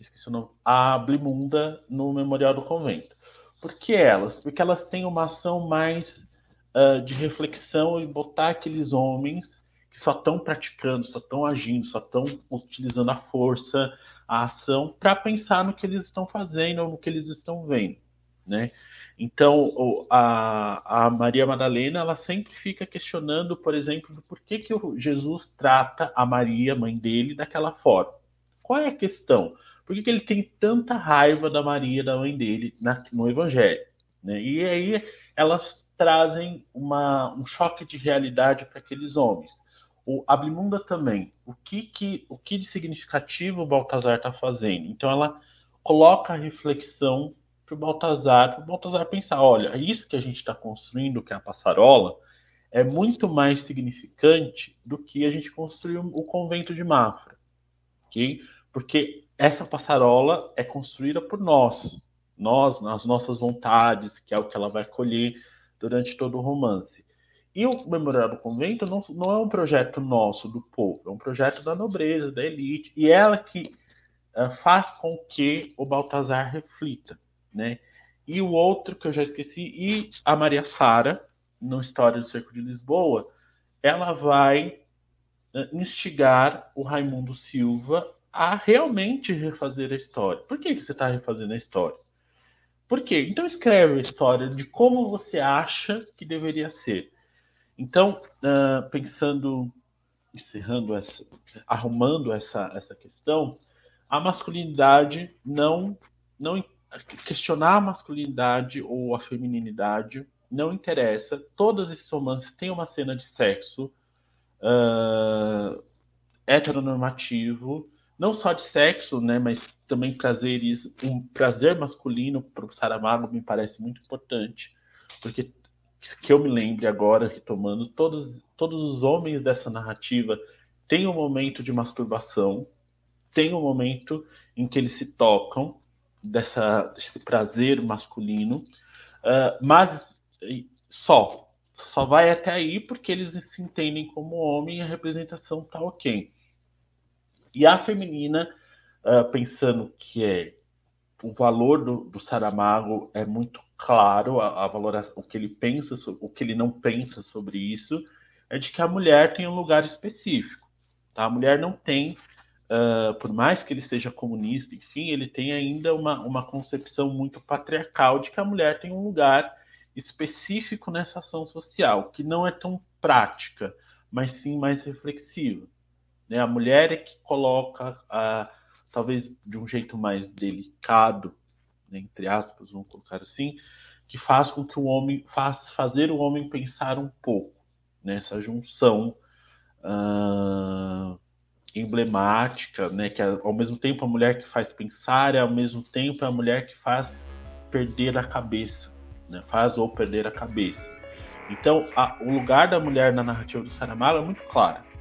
esqueci o nome, a Blimunda no Memorial do Convento. Por que elas? Porque elas têm uma ação mais uh, de reflexão e botar aqueles homens que só estão praticando, só estão agindo, só estão utilizando a força, a ação, para pensar no que eles estão fazendo, no que eles estão vendo, né? Então, a, a Maria Madalena, ela sempre fica questionando, por exemplo, por que, que Jesus trata a Maria, mãe dele, daquela forma. Qual é a questão? Por que, que ele tem tanta raiva da Maria, da mãe dele, na, no Evangelho? Né? E aí elas trazem uma, um choque de realidade para aqueles homens. O Ablimunda também. O que, que, o que de significativo o Baltazar está fazendo? Então ela coloca a reflexão para o Baltazar, para o Baltazar pensar, olha, isso que a gente está construindo, que é a passarola, é muito mais significante do que a gente construiu o convento de Mafra? Porque essa passarola é construída por nós, nós, nas nossas vontades, que é o que ela vai colher durante todo o romance. E o Memorial do Convento não, não é um projeto nosso, do povo, é um projeto da nobreza, da elite, e ela que uh, faz com que o Baltazar reflita, né? E o outro que eu já esqueci, e a Maria Sara, no História do Cerco de Lisboa, ela vai uh, instigar o Raimundo Silva a realmente refazer a história. Por que, que você está refazendo a história? Por quê? Então escreve a história de como você acha que deveria ser. Então, uh, pensando, encerrando essa, arrumando essa, essa questão, a masculinidade não, não questionar a masculinidade ou a feminilidade não interessa. Todos esses romances têm uma cena de sexo uh, heteronormativo não só de sexo, né, mas também prazeres, um prazer masculino para o Saramago me parece muito importante, porque que eu me lembre agora, retomando, todos, todos os homens dessa narrativa têm um momento de masturbação, tem um momento em que eles se tocam, dessa, desse prazer masculino, uh, mas só, só vai até aí porque eles se entendem como homem e a representação tá ok. E a feminina, uh, pensando que é o valor do, do Saramago é muito claro, a, a valoração, o que ele pensa, o que ele não pensa sobre isso, é de que a mulher tem um lugar específico. Tá? A mulher não tem, uh, por mais que ele seja comunista, enfim, ele tem ainda uma, uma concepção muito patriarcal de que a mulher tem um lugar específico nessa ação social, que não é tão prática, mas sim mais reflexiva. Né? A mulher é que coloca, a, talvez de um jeito mais delicado, né, entre aspas, vamos colocar assim, que faz com que o homem faz fazer o homem pensar um pouco nessa né? junção uh, emblemática, né, que é, ao mesmo tempo a mulher que faz pensar, é ao mesmo tempo a mulher que faz perder a cabeça, né, faz ou perder a cabeça. Então, a, o lugar da mulher na narrativa do Saramago é muito claro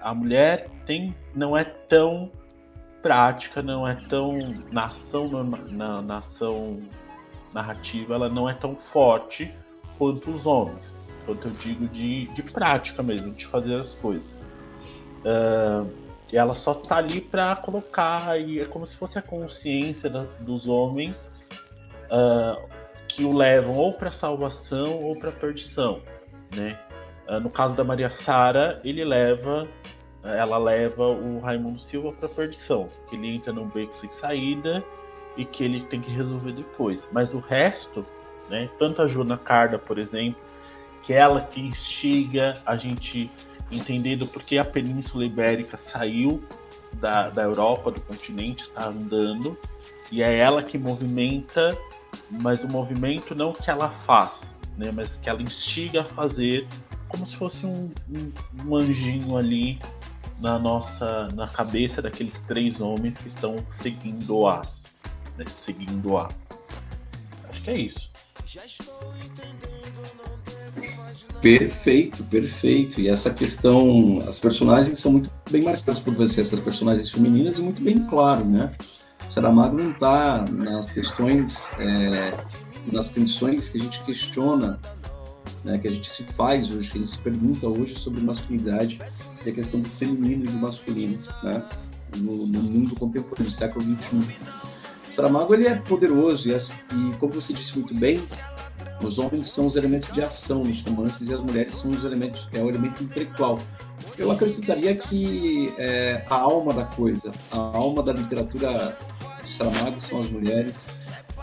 a mulher tem não é tão prática, não é tão nação na nação narrativa, ela não é tão forte quanto os homens. Quanto eu digo de, de prática mesmo, de fazer as coisas. Uh, ela só tá ali para colocar e é como se fosse a consciência da, dos homens uh, que o levam ou para salvação ou para perdição, né? Ah, no caso da Maria Sara, ele leva, ela leva o Raimundo Silva para perdição, que ele entra num beco sem saída e que ele tem que resolver depois. Mas o resto, né, tanto a Juna Carda, por exemplo, que é ela que instiga a gente entender do porquê a Península Ibérica saiu da, da Europa, do continente, está andando, e é ela que movimenta, mas o movimento não que ela faz, né, mas que ela instiga a fazer como se fosse um, um, um anjinho ali na nossa na cabeça daqueles três homens que estão seguindo o né? seguindo o aço. Acho que é isso. Perfeito, perfeito. E essa questão, as personagens são muito bem marcadas por você, essas personagens femininas, e muito bem claro, né? O Saramago não está nas questões, é, nas tensões que a gente questiona né, que a gente se faz hoje, que a gente se pergunta hoje sobre masculinidade e a questão do feminino e do masculino, né? no, no mundo contemporâneo, século XXI. Saramago ele é poderoso e, e, como você disse muito bem, os homens são os elementos de ação nos romances e as mulheres são os elementos é o elemento intelectual. Eu acrescentaria que é, a alma da coisa, a alma da literatura de Saramago são as mulheres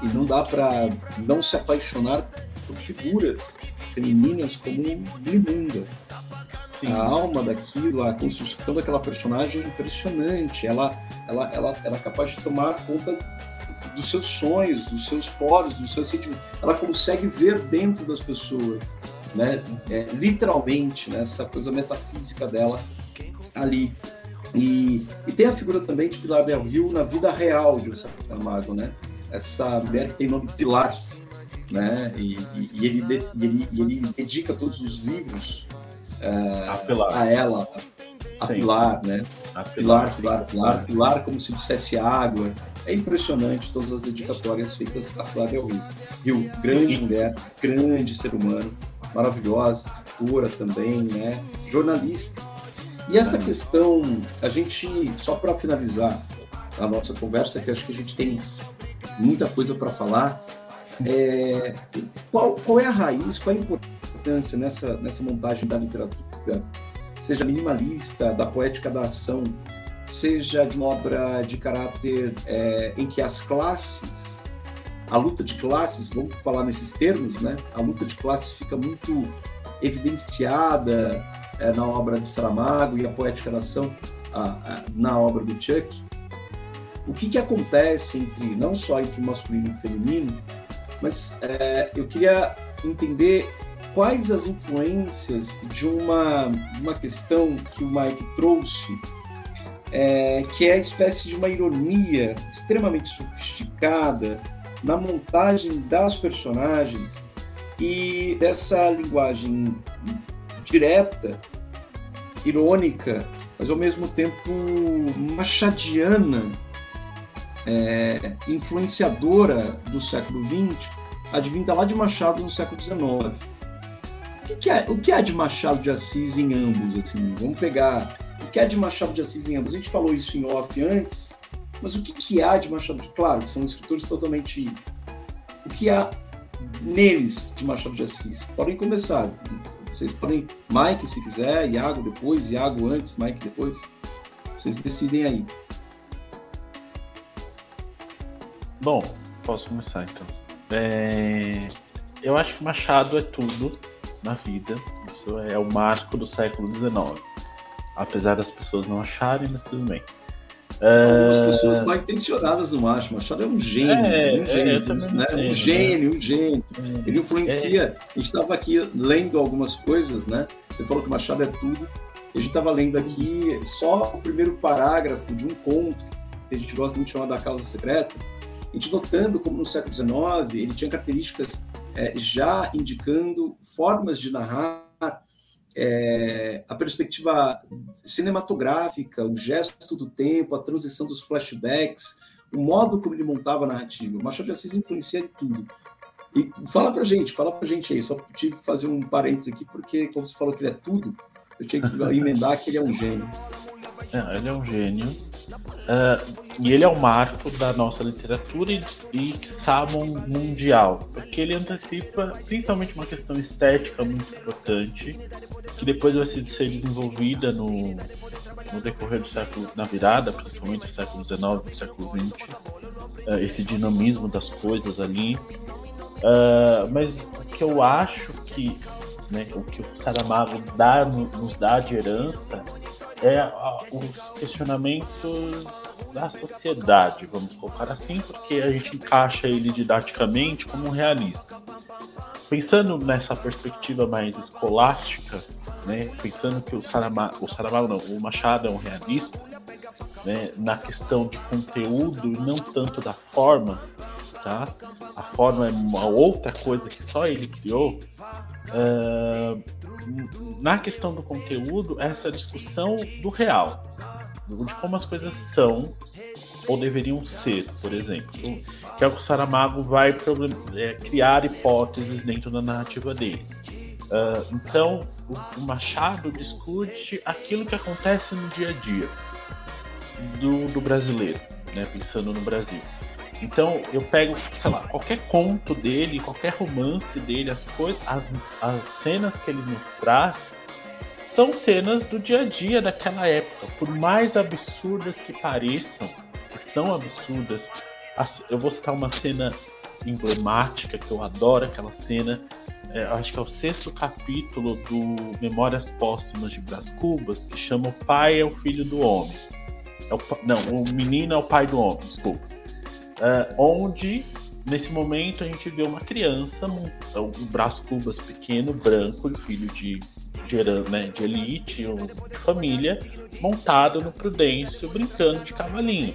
e não dá para não se apaixonar por figuras femininas como Glimunda. A alma daquilo, a construção daquela personagem é impressionante. Ela, ela, ela, ela é capaz de tomar conta dos seus sonhos, dos seus poros, dos seus sentimentos. Ela consegue ver dentro das pessoas, né? É, literalmente, né? essa coisa metafísica dela ali. E, e tem a figura também de Pilar Del Rio na vida real de Saramago, né? Essa mulher que tem nome Pilar, né? E, e, e ele, e ele, ele dedica todos os livros uh, a, ela, a. Pilar, né? A Pilar, Pilar, Pilar, Pilar, Pilar, como se dissesse água. É impressionante todas as dedicatórias feitas a Pilar Del Rio. Rio, grande mulher, grande ser humano, maravilhosa, escritora também, né? Jornalista e essa questão, a gente, só para finalizar a nossa conversa, que acho que a gente tem muita coisa para falar, é, qual, qual é a raiz, qual é a importância nessa, nessa montagem da literatura, seja minimalista, da poética da ação, seja de uma obra de caráter é, em que as classes, a luta de classes, vamos falar nesses termos, né? A luta de classes fica muito evidenciada, é, na obra de Saramago e a poética da ação a, a, na obra do Chuck, o que, que acontece entre não só entre masculino e feminino, mas é, eu queria entender quais as influências de uma, de uma questão que o Mike trouxe, é, que é a espécie de uma ironia extremamente sofisticada na montagem das personagens e dessa linguagem direta, irônica, mas ao mesmo tempo machadiana, é, influenciadora do século XX, advinda lá de Machado no século XIX. O que, que, é, o que é de Machado de Assis em ambos? Assim? Vamos pegar o que é de Machado de Assis em ambos. A gente falou isso em off antes, mas o que, que há de Machado de Claro, são escritores totalmente. O que há neles de Machado de Assis? Podem começar. Vocês podem, Mike se quiser, Iago depois, Iago antes, Mike depois. Vocês decidem aí. Bom, posso começar então. É... Eu acho que Machado é tudo na vida. Isso é o marco do século XIX. Apesar das pessoas não acharem, mas tudo bem. Algumas uh... pessoas mal intencionadas não acham. Machado é um gênio, é, um gênio, é, né? um gênio, né? um gênio. É. Ele influencia. É. A gente estava aqui lendo algumas coisas, né? Você falou que Machado é tudo. A gente estava lendo aqui só o primeiro parágrafo de um conto que a gente gosta muito de chamar da Causa Secreta. A gente notando como no século XIX ele tinha características é, já indicando formas de narrar é, a perspectiva cinematográfica, o gesto do tempo, a transição dos flashbacks, o modo como ele montava a narrativa. O Machado de Assis influencia em tudo. E fala pra gente, fala pra gente aí, só tive que fazer um parênteses aqui, porque como você falou que ele é tudo, eu tinha que emendar que ele é um gênio. É, ele é um gênio. Uh, e ele é o marco da nossa literatura e, e mundial, porque ele antecipa principalmente uma questão estética muito importante, que depois vai ser desenvolvida no, no decorrer do século, na virada, principalmente do século XIX do século XX, uh, esse dinamismo das coisas ali. Uh, mas o que eu acho que né, o que o Saramago dá, nos dá de herança é os questionamentos da sociedade, vamos colocar assim, porque a gente encaixa ele didaticamente como um realista. Pensando nessa perspectiva mais escolástica, né, pensando que o Saramago, o Saramago não, o Machado é um realista, né, na questão de conteúdo e não tanto da forma, tá? A forma é uma outra coisa que só ele criou. Uh, na questão do conteúdo, essa discussão do real, de como as coisas são ou deveriam ser, por exemplo. Que é o que o Saramago vai é, criar hipóteses dentro da narrativa dele. Uh, então, o, o, Machado discute aquilo que acontece no dia a dia. do, do brasileiro, né? Pensando no Brasil. Então eu pego, sei lá, qualquer conto dele, qualquer romance dele, as coisas, as, as cenas que ele nos traz são cenas do dia a dia daquela época. Por mais absurdas que pareçam, que são absurdas, eu vou citar uma cena emblemática que eu adoro aquela cena. É, acho que é o sexto capítulo do Memórias Póstumas de Brás Cubas, que chama O Pai é o Filho do Homem. É o, não, o menino é o pai do homem, desculpa uh, onde nesse momento a gente vê uma criança, um, um braço cubas pequeno, branco, filho de, de, né, de elite, um, de família, montado no Prudêncio, brincando de cavalinho.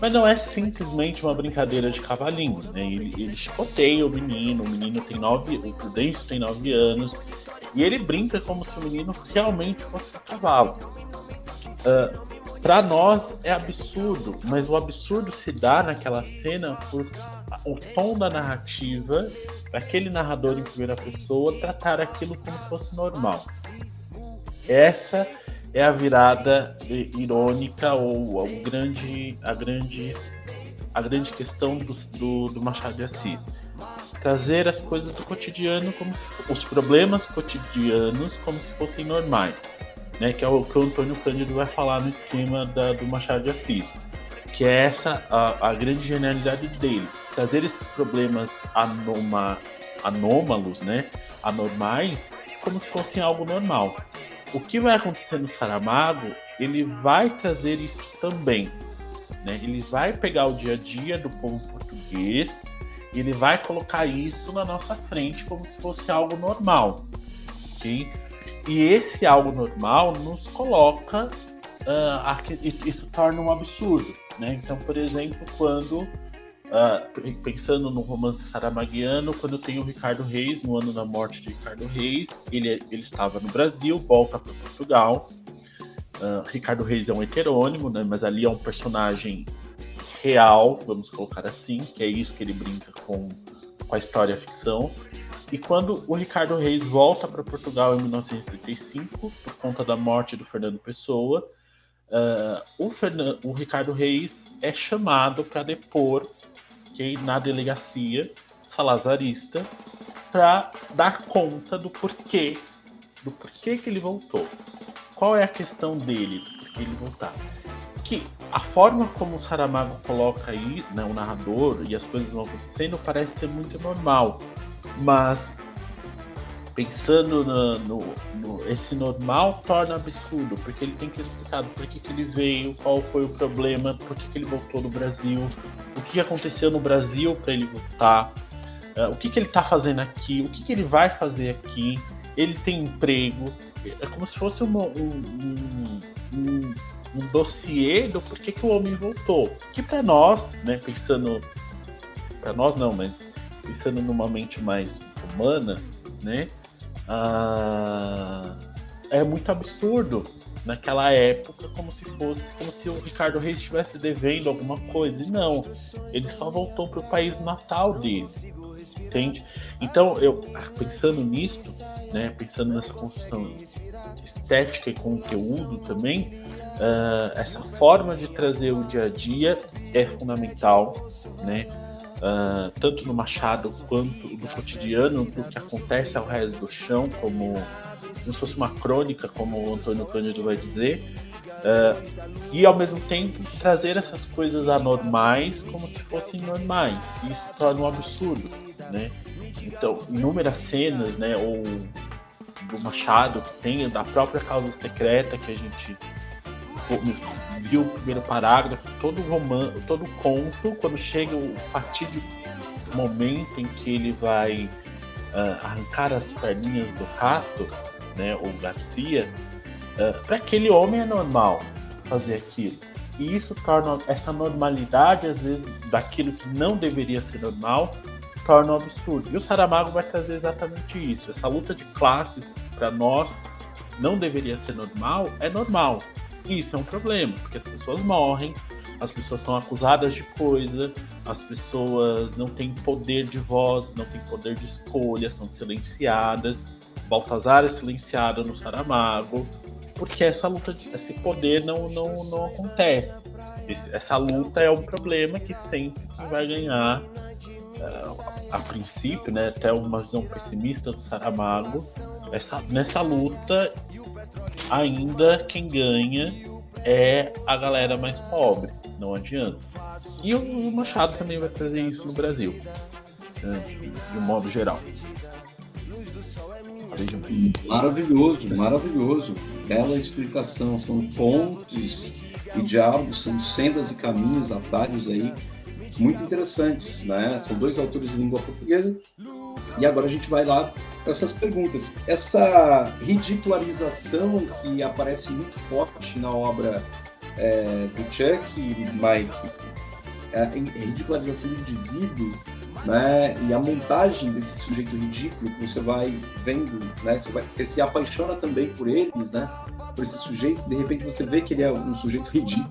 Mas não é simplesmente uma brincadeira de cavalinho, né? Ele, ele chicoteia o menino, o menino tem nove, o Prudêncio tem nove anos, e ele brinca como se o menino realmente fosse um cavalo. Uh, para nós é absurdo, mas o absurdo se dá naquela cena por o tom da narrativa, aquele narrador em primeira pessoa tratar aquilo como se fosse normal. Essa é a virada irônica ou o grande, a grande, a grande questão do, do, do Machado de Assis. Trazer as coisas do cotidiano como se, os problemas cotidianos como se fossem normais né, que é o que o Antônio Cândido vai falar no esquema da, do Machado de Assis, que é essa a, a grande genialidade dele, trazer esses problemas anoma, anômalos, né, anormais, como se fossem algo normal. O que vai acontecer no Saramago, ele vai trazer isso também, né? Ele vai pegar o dia a dia do povo português, e ele vai colocar isso na nossa frente como se fosse algo normal, ok? E esse algo normal nos coloca. Uh, isso torna um absurdo. Né? Então, por exemplo, quando. Uh, pensando no romance saramaguiano, quando tem o Ricardo Reis, no ano da morte de Ricardo Reis, ele, ele estava no Brasil, volta para Portugal. Uh, Ricardo Reis é um heterônimo, né? mas ali é um personagem real, vamos colocar assim, que é isso que ele brinca com, com a história ficção. E quando o Ricardo Reis volta para Portugal em 1935, por conta da morte do Fernando Pessoa, uh, o, o, Ricardo Reis é chamado para depor na delegacia salazarista para dar conta do porquê, do porquê que ele voltou. Qual é a questão dele, do porquê ele voltar? Que a forma como o Saramago coloca aí, né, o narrador e as coisas vão acontecendo parece ser muito normal mas pensando no, no, no, esse normal torna absurdo, porque ele tem que explicar por que, que ele veio, qual foi o problema, por que, que ele voltou do Brasil, o que aconteceu no Brasil para ele voltar, uh, o que, que ele está fazendo aqui, o que, que ele vai fazer aqui, ele tem emprego, é como se fosse uma, um, um, um, um dossiê do porquê que o homem voltou. Que para nós, né, pensando, para nós não, mas pensando numa mente mais humana, né? Ah, é muito absurdo naquela época, como se fosse, como se o Ricardo Reis estivesse devendo alguma coisa. E não, ele só voltou para o país natal dele, entende? Então, eu pensando nisso, né, pensando nessa construção estética e conteúdo também, uh, essa forma de trazer o dia a dia é fundamental, né? Uh, tanto no Machado quanto no cotidiano, do que acontece ao resto do chão, como, como se fosse uma crônica, como o Antônio Cândido vai dizer, uh, e ao mesmo tempo trazer essas coisas anormais como se fossem normais. E isso torna um absurdo, né? Então, inúmeras cenas, né, ou do Machado que tem da própria causa secreta que a gente viu o primeiro parágrafo, todo o romance, todo conto, quando chega o fatídico momento em que ele vai uh, arrancar as perninhas do rato, né, o Garcia, uh, ah, para aquele homem é normal fazer aquilo. E isso torna essa normalidade, às vezes, daquilo que não deveria ser normal, torna um absurdo. E o Saramago vai trazer exatamente isso. Essa luta de classes, para nós, não deveria ser normal, é normal. Isso é um problema, porque as pessoas morrem, as pessoas são acusadas de coisa, as pessoas não têm poder de voz, não têm poder de escolha, são silenciadas. Baltazar é silenciado no Saramago, porque essa luta, esse poder não, não, não acontece. Esse, essa luta é um problema que sempre vai ganhar, uh, a princípio, né, até uma visão pessimista do Saramago, essa, nessa luta ainda quem ganha é a galera mais pobre, não adianta. E o Machado também vai trazer isso no Brasil, né, de, um modo geral. Maravilhoso, maravilhoso. Bela explicação. São pontos e diálogos, são sendas e caminhos, atalhos aí muito interessantes, né? São dois autores de língua portuguesa. E agora a gente vai lá essas perguntas. Essa ridicularização que aparece muito forte na obra é, do Chuck e Mike, é, a ridicularização do indivíduo né? E a montagem desse sujeito ridículo que você vai vendo, né? Você, vai, você se apaixona também por eles, né? Por esse sujeito, de repente você vê que ele é um sujeito ridículo,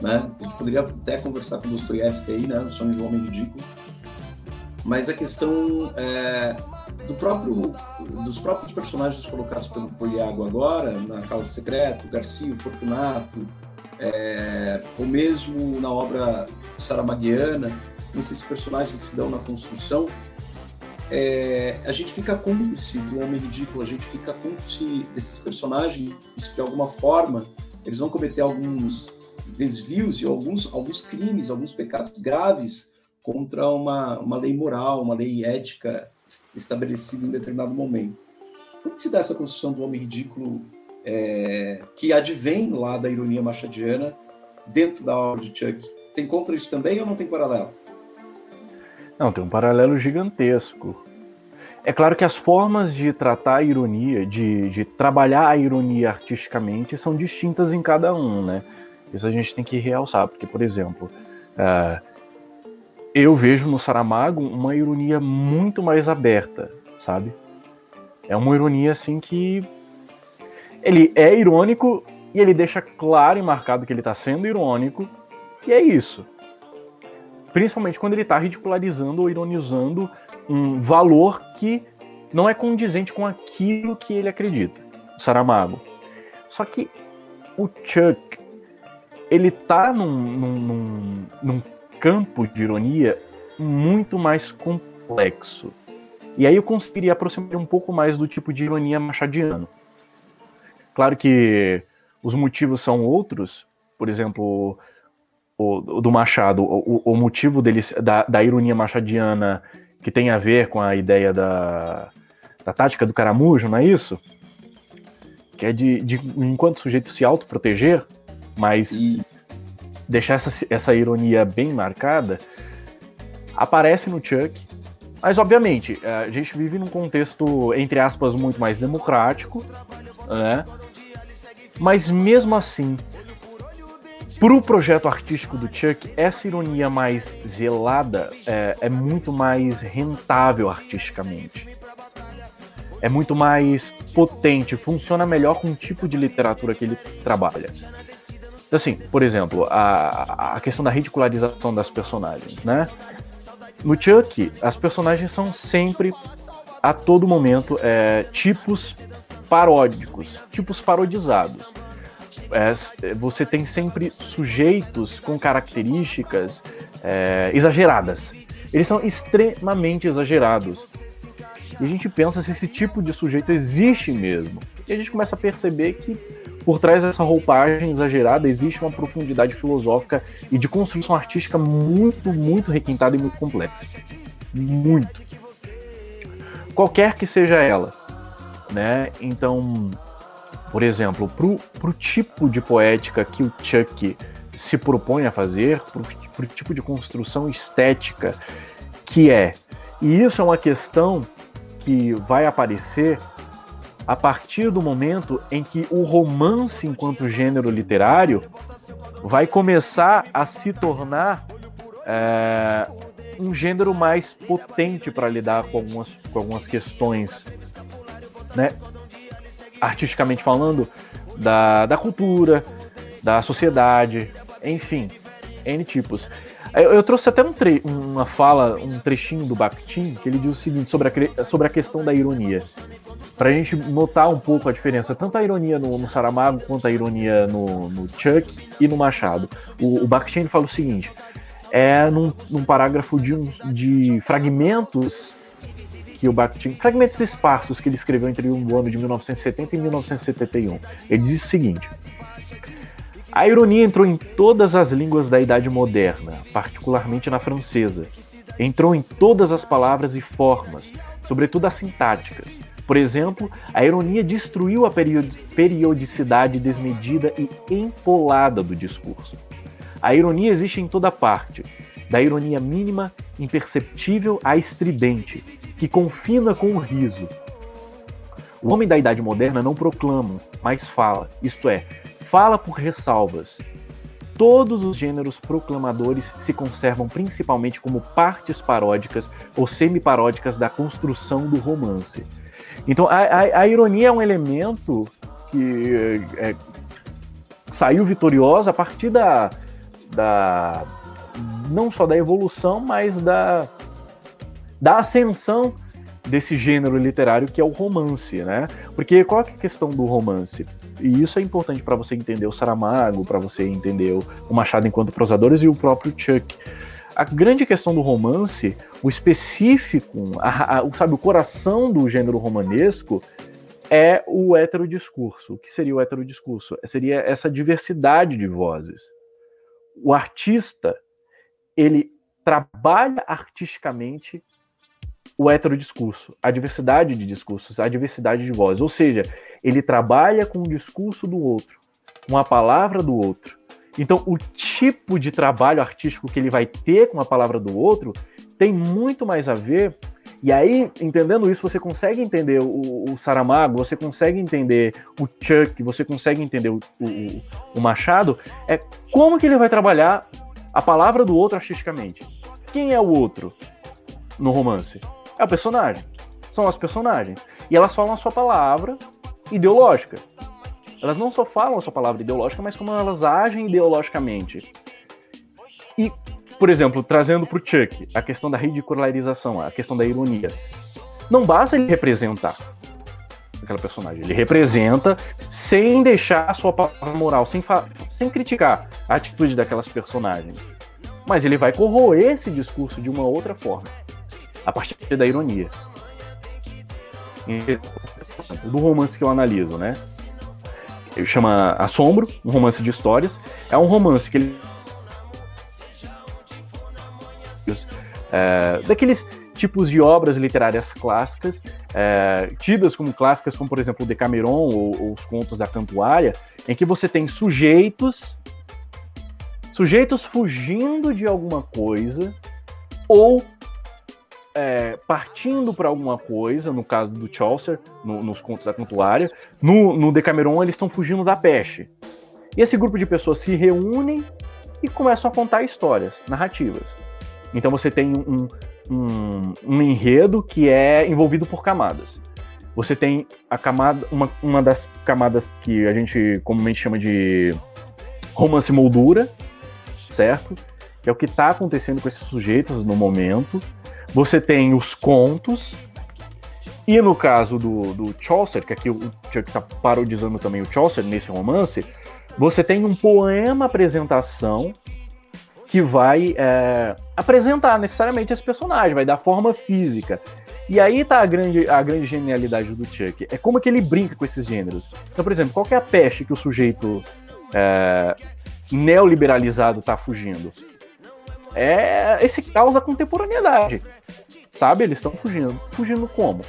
né? A gente poderia até conversar com Dostoiévski aí, né? O sonho de um homem ridículo. Mas a questão é, do próprio, dos próprios personagens colocados pelo Poliago agora, na Causa Secreto, Garcia, Fortunato, é, ou mesmo na obra saramaguiana, esses personagens se dão na construção, é, a gente fica cúmplice do homem ridículo, a gente fica cúmplice desses personagens que, de alguma forma, eles vão cometer alguns desvios e alguns, alguns crimes, alguns pecados graves contra uma, uma lei moral, uma lei ética estabelecida em determinado momento. Como se dá essa construção do homem ridículo é, que advém lá da ironia machadiana dentro da obra de Chuck? Você encontra isso também ou não tem paralelo? Não, tem um paralelo gigantesco. É claro que as formas de tratar a ironia, de, de trabalhar a ironia artisticamente, são distintas em cada um, né? Isso a gente tem que realçar, porque, por exemplo, uh, eu vejo no Saramago uma ironia muito mais aberta, sabe? É uma ironia assim que ele é irônico e ele deixa claro e marcado que ele está sendo irônico, e é isso principalmente quando ele está ridicularizando ou ironizando um valor que não é condizente com aquilo que ele acredita, Saramago. Só que o Chuck, ele tá num, num, num, num campo de ironia muito mais complexo. E aí eu conseguiria aproximar um pouco mais do tipo de ironia machadiano. Claro que os motivos são outros, por exemplo, o, do Machado, o, o motivo deles, da, da, ironia machadiana que tem a ver com a ideia da, da tática do caramujo, não é isso? Que é de, de enquanto o sujeito se autoproteger, mas. Deixar essa, essa ironia bem marcada, aparece no Chuck, mas obviamente, a gente vive num contexto, entre aspas, muito mais democrático, né? Mas mesmo assim, para o projeto artístico do Chuck, essa ironia mais velada é, é, muito mais rentável artisticamente. É muito mais potente, funciona melhor com o tipo de literatura que ele trabalha. Então, assim, por exemplo, a, a questão da ridicularização das personagens, né? No Chuck, as personagens são sempre, a todo momento, é, tipos paródicos, tipos parodizados é, você tem sempre sujeitos com características é, exageradas. Eles são extremamente exagerados. E a gente pensa se esse tipo de sujeito existe mesmo. E a gente começa a perceber que por trás dessa roupagem exagerada existe uma profundidade filosófica e de construção artística muito, muito requintada e muito complexa. Muito. Qualquer que seja ela. Né? Então, por exemplo, para o tipo de poética que o Chuck se propõe a fazer, para o tipo de construção estética que é. E isso é uma questão que vai aparecer a partir do momento em que o romance, enquanto gênero literário, vai começar a se tornar é, um gênero mais potente para lidar com algumas, com algumas questões né, artisticamente falando, da, da cultura, da sociedade, enfim, N tipos. Eu, eu trouxe até um tre uma fala, um trechinho do Bakhtin, que ele diz o seguinte sobre a, sobre a questão da ironia. pra gente notar um pouco a diferença, tanto a ironia no, no Saramago quanto a ironia no, no Chuck e no Machado. O, o Bakhtin fala o seguinte: é num, num parágrafo de, de fragmentos que o Bakhtin, fragmentos esparsos que ele escreveu entre o ano de 1970 e 1971. Ele diz o seguinte: a ironia entrou em todas as línguas da Idade Moderna, particularmente na francesa. Entrou em todas as palavras e formas, sobretudo as sintáticas. Por exemplo, a ironia destruiu a periodicidade desmedida e empolada do discurso. A ironia existe em toda parte, da ironia mínima, imperceptível à estridente, que confina com o riso. O homem da Idade Moderna não proclama, mas fala, isto é, fala por ressalvas. Todos os gêneros proclamadores se conservam principalmente como partes paródicas ou semiparódicas da construção do romance. Então, a, a, a ironia é um elemento que é, saiu vitoriosa a partir da, da não só da evolução, mas da, da ascensão desse gênero literário que é o romance, né? Porque qual é a questão do romance? E isso é importante para você entender o Saramago, para você entender o Machado enquanto prosadores e o próprio Chuck. A grande questão do romance, o específico, a, a, sabe, o coração do gênero romanesco é o heterodiscurso. O que seria o heterodiscurso? Seria essa diversidade de vozes. O artista, ele trabalha artisticamente o heterodiscurso, a diversidade de discursos, a diversidade de vozes. Ou seja, ele trabalha com o discurso do outro, com a palavra do outro. Então, o tipo de trabalho artístico que ele vai ter com a palavra do outro tem muito mais a ver. E aí, entendendo isso, você consegue entender o, o Saramago, você consegue entender o Chuck, você consegue entender o, o, o Machado. É como que ele vai trabalhar a palavra do outro artisticamente. Quem é o outro no romance? É o personagem. São as personagens. E elas falam a sua palavra ideológica. Elas não só falam a sua palavra ideológica, mas como elas agem ideologicamente. E, por exemplo, trazendo para o Chuck a questão da ridicularização, a questão da ironia. Não basta ele representar aquela personagem. Ele representa sem deixar a sua palavra moral, sem, sem criticar a atitude daquelas personagens. Mas ele vai corroer esse discurso de uma outra forma a partir da ironia. Do romance que eu analiso, né? Ele chama Assombro, um romance de histórias. É um romance que ele. É, daqueles tipos de obras literárias clássicas, é, tidas como clássicas, como por exemplo o Decameron ou, ou os contos da Cantuária, em que você tem sujeitos sujeitos fugindo de alguma coisa ou é, partindo para alguma coisa, no caso do Chaucer, no, nos contos da Cantuária, no, no Decameron eles estão fugindo da peste. E esse grupo de pessoas se reúnem e começam a contar histórias, narrativas. Então você tem um, um, um enredo que é envolvido por camadas. Você tem a camada, uma, uma das camadas que a gente comumente chama de romance moldura, certo? Que é o que está acontecendo com esses sujeitos no momento. Você tem os contos. E no caso do, do Chaucer, que aqui o Chuck está parodizando também o Chaucer nesse romance, você tem um poema apresentação que vai é, apresentar necessariamente esse personagem, vai dar forma física. E aí tá a grande, a grande genialidade do Chuck. É como que ele brinca com esses gêneros. Então, por exemplo, qual é a peste que o sujeito é, neoliberalizado tá fugindo? É esse causa contemporaneidade. Sabe? Eles estão fugindo. Fugindo como?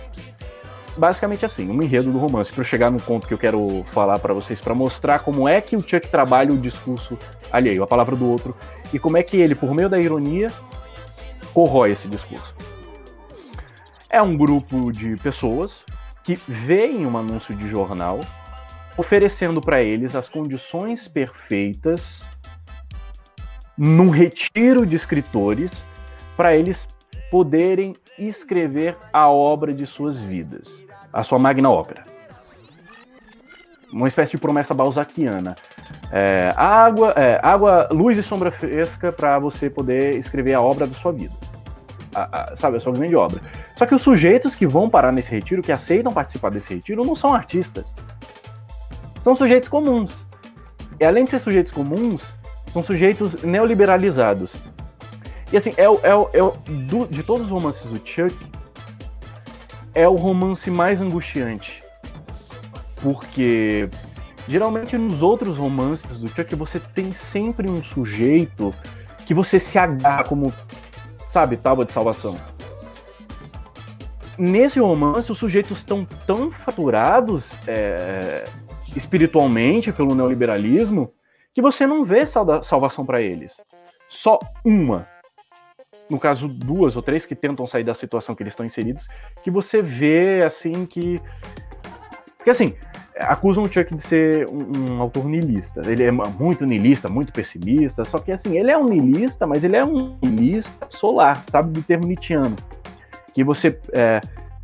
Basicamente assim, um enredo do romance, para chegar no ponto que eu quero falar para vocês, para mostrar como é que o Chuck trabalha o discurso alheio, a palavra do outro, e como é que ele, por meio da ironia, corrói esse discurso. É um grupo de pessoas que veem um anúncio de jornal oferecendo para eles as condições perfeitas num retiro de escritores para eles poderem escrever a obra de suas vidas, a sua magna ópera. Uma espécie de promessa balzaquiana. É, água, é, água, luz e sombra fresca para você poder escrever a obra da sua vida. a, a, sabe, a sua grande obra. Só que os sujeitos que vão parar nesse retiro, que aceitam participar desse retiro, não são artistas. São sujeitos comuns. E além de ser sujeitos comuns, são sujeitos neoliberalizados. E assim, é, é, é do, de todos os romances do Chuck, é o romance mais angustiante. Porque geralmente nos outros romances do Chuck você tem sempre um sujeito que você se agarra como, sabe, tábua de salvação. Nesse romance, os sujeitos estão tão faturados é, espiritualmente pelo neoliberalismo que você não vê salvação para eles. Só uma. No caso, duas ou três que tentam sair da situação que eles estão inseridos, que você vê assim que. Porque assim, acusam o Chuck de ser um, um, autor niilista. Ele é muito niilista, muito pessimista, só que assim, ele é um niilista, mas ele é um niilista solar, sabe, do termo nietzschiano. Que você, é,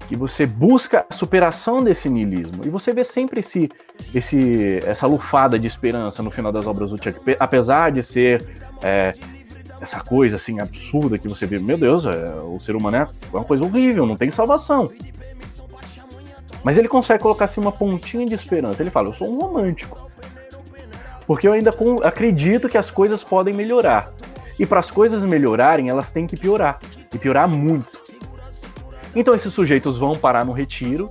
que você busca a superação desse niilismo. E você vê sempre esse, esse, essa lufada de esperança no final das obras do Chuck, apesar de ser é, essa coisa assim absurda que você vê, meu Deus, é, o ser humano é uma coisa horrível, não tem salvação. Mas ele consegue colocar assim uma pontinha de esperança. Ele fala: Eu sou um romântico. Porque eu ainda acredito que as coisas podem melhorar. E para as coisas melhorarem, elas têm que piorar. E piorar muito. Então esses sujeitos vão parar no retiro.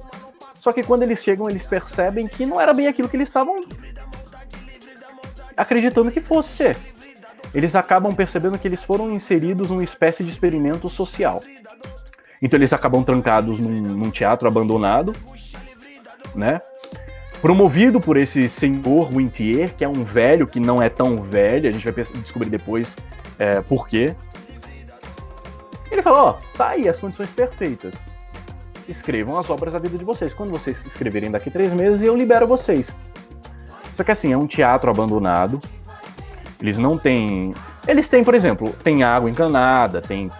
Só que quando eles chegam, eles percebem que não era bem aquilo que eles estavam acreditando que fosse ser. Eles acabam percebendo que eles foram inseridos numa espécie de experimento social. Então eles acabam trancados num, num teatro abandonado, né? Promovido por esse senhor Wintier, que é um velho que não é tão velho, a gente vai descobrir depois é, por quê. Ele fala, ó, tá aí as condições perfeitas. Escrevam as obras da vida de vocês. Quando vocês escreverem daqui três meses, eu libero vocês. Só que assim, é um teatro abandonado. Eles não têm. Eles têm, por exemplo, tem água encanada, tem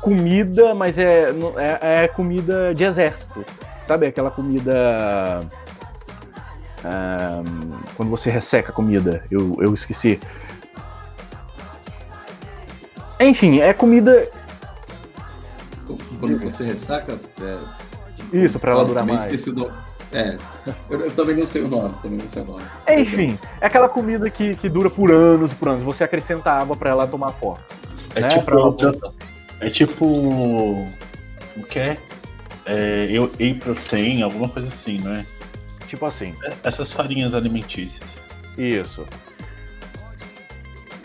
comida, mas é, é, é comida de exército. Sabe aquela comida. Um, quando você resseca a comida, eu, eu esqueci. Enfim, é comida. Quando você ressaca. É... Isso, para ela durar mais. Esqueci o nome. É, eu, eu, também não sei o nome, também não sei o nome. Enfim, é aquela comida que, que dura por anos e por anos. Você acrescenta água para ela tomar forma. É né? tipo ela... É tipo. O que é? é eu, protein, alguma coisa assim, não é? Tipo assim. É, essas farinhas alimentícias. Isso.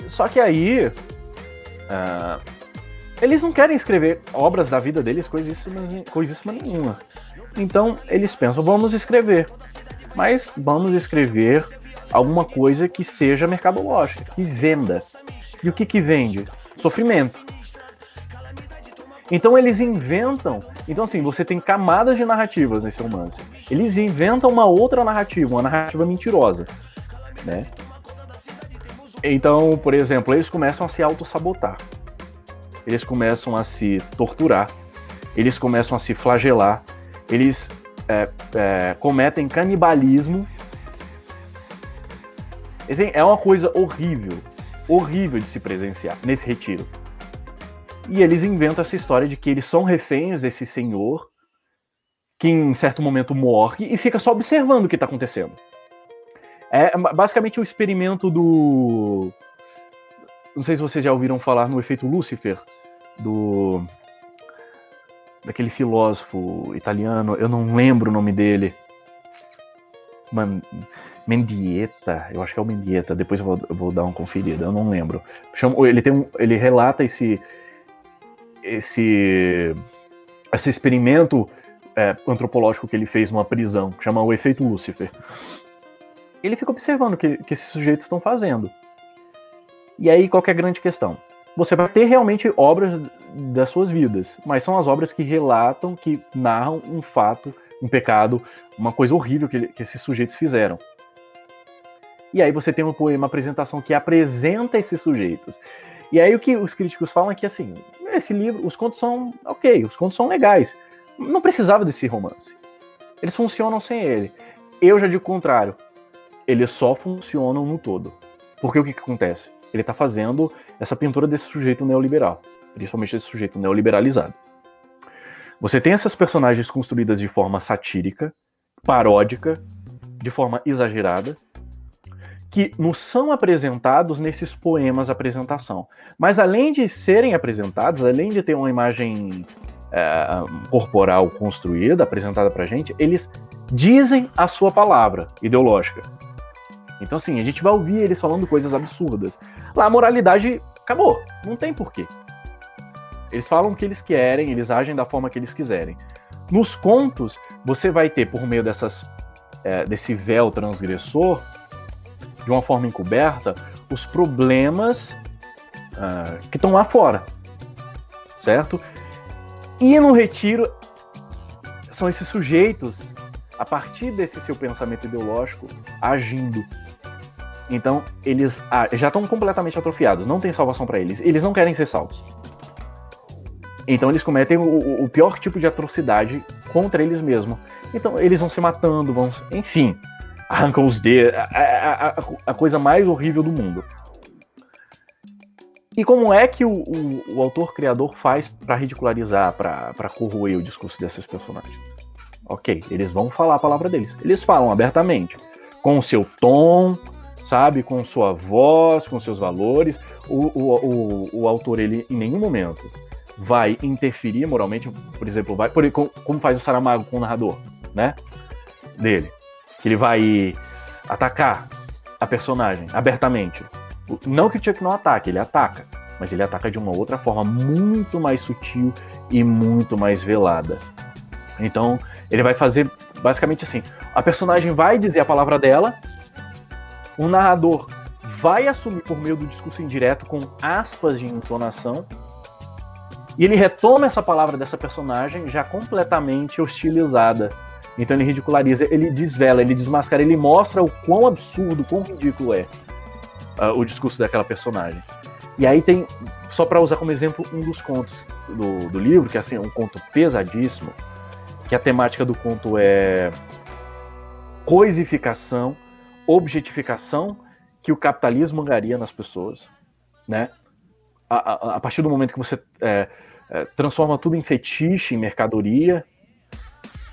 Só que aí. Uh, eles não querem escrever obras da vida deles coisíssima, nenhuma. Então eles pensam, vamos escrever. Mas vamos escrever alguma coisa que seja mercadológica, que venda. E o que, que vende? Sofrimento. Então eles inventam. Então, assim, você tem camadas de narrativas nesse romance. Eles inventam uma outra narrativa, uma narrativa mentirosa. Né? Então, por exemplo, eles começam a se auto-sabotar. Eles começam a se torturar. Eles começam a se flagelar. Eles é, é, cometem canibalismo. Assim, é uma coisa horrível. Horrível de se presenciar nesse retiro. E eles inventam essa história de que eles são reféns desse senhor que em certo momento morre e fica só observando o que está acontecendo. É basicamente o experimento do. Não sei se vocês já ouviram falar no efeito Lúcifer, do. daquele filósofo italiano, eu não lembro o nome dele. Man... Mendieta, eu acho que é o Mendieta, depois eu vou, eu vou dar uma conferida, eu não lembro. Ele, tem um, ele relata esse, esse, esse experimento é, antropológico que ele fez numa prisão, que chama o efeito Lúcifer. Ele fica observando o que, que esses sujeitos estão fazendo. E aí, qual é a grande questão? Você vai ter realmente obras das suas vidas, mas são as obras que relatam, que narram um fato, um pecado, uma coisa horrível que, que esses sujeitos fizeram. E aí você tem um poema, apresentação que apresenta esses sujeitos. E aí o que os críticos falam é que assim, esse livro, os contos são ok, os contos são legais. Não precisava desse romance. Eles funcionam sem ele. Eu já digo o contrário. Eles só funcionam no todo. Porque o que, que acontece? Ele está fazendo essa pintura desse sujeito neoliberal. principalmente esse sujeito neoliberalizado. Você tem essas personagens construídas de forma satírica, paródica, de forma exagerada, que nos são apresentados nesses poemas apresentação. Mas além de serem apresentados, além de ter uma imagem é, corporal construída, apresentada pra gente, eles dizem a sua palavra ideológica. Então, assim, a gente vai ouvir eles falando coisas absurdas. Lá a moralidade acabou, não tem porquê. Eles falam o que eles querem, eles agem da forma que eles quiserem. Nos contos, você vai ter, por meio dessas, é, desse véu transgressor, de uma forma encoberta os problemas uh, que estão lá fora, certo? E no retiro são esses sujeitos, a partir desse seu pensamento ideológico, agindo. Então, eles ah, já estão completamente atrofiados, não tem salvação para eles. Eles não querem ser salvos. Então, eles cometem o, o pior tipo de atrocidade contra eles mesmos. Então, eles vão se matando, vão. Enfim, arrancam os dedos, a, a, a, a, coisa mais horrível do mundo. E como é que o, o, o autor criador faz para ridicularizar, para corroer o discurso desses personagens? Ok, eles vão falar a palavra deles. Eles falam abertamente, com o seu tom, sabe, com sua voz, com seus valores. O, o, o, o autor, ele em nenhum momento vai interferir moralmente, por exemplo, vai, por, como faz o Saramago com o narrador, né? Dele que ele vai atacar a personagem abertamente. Não que o Chuck não ataque, ele ataca, mas ele ataca de uma outra forma muito mais sutil e muito mais velada. Então, ele vai fazer basicamente assim: a personagem vai dizer a palavra dela, o narrador vai assumir por meio do discurso indireto com aspas de entonação, e ele retoma essa palavra dessa personagem já completamente hostilizada então ele ridiculariza, ele desvela, ele desmascara, ele mostra o quão absurdo, quão ridículo é uh, o discurso daquela personagem. E aí tem, só para usar como exemplo, um dos contos do, do livro, que é assim, um conto pesadíssimo, que a temática do conto é coisificação, objetificação que o capitalismo angaria nas pessoas, né? A, a, a partir do momento que você é, é, transforma tudo em fetiche, em mercadoria,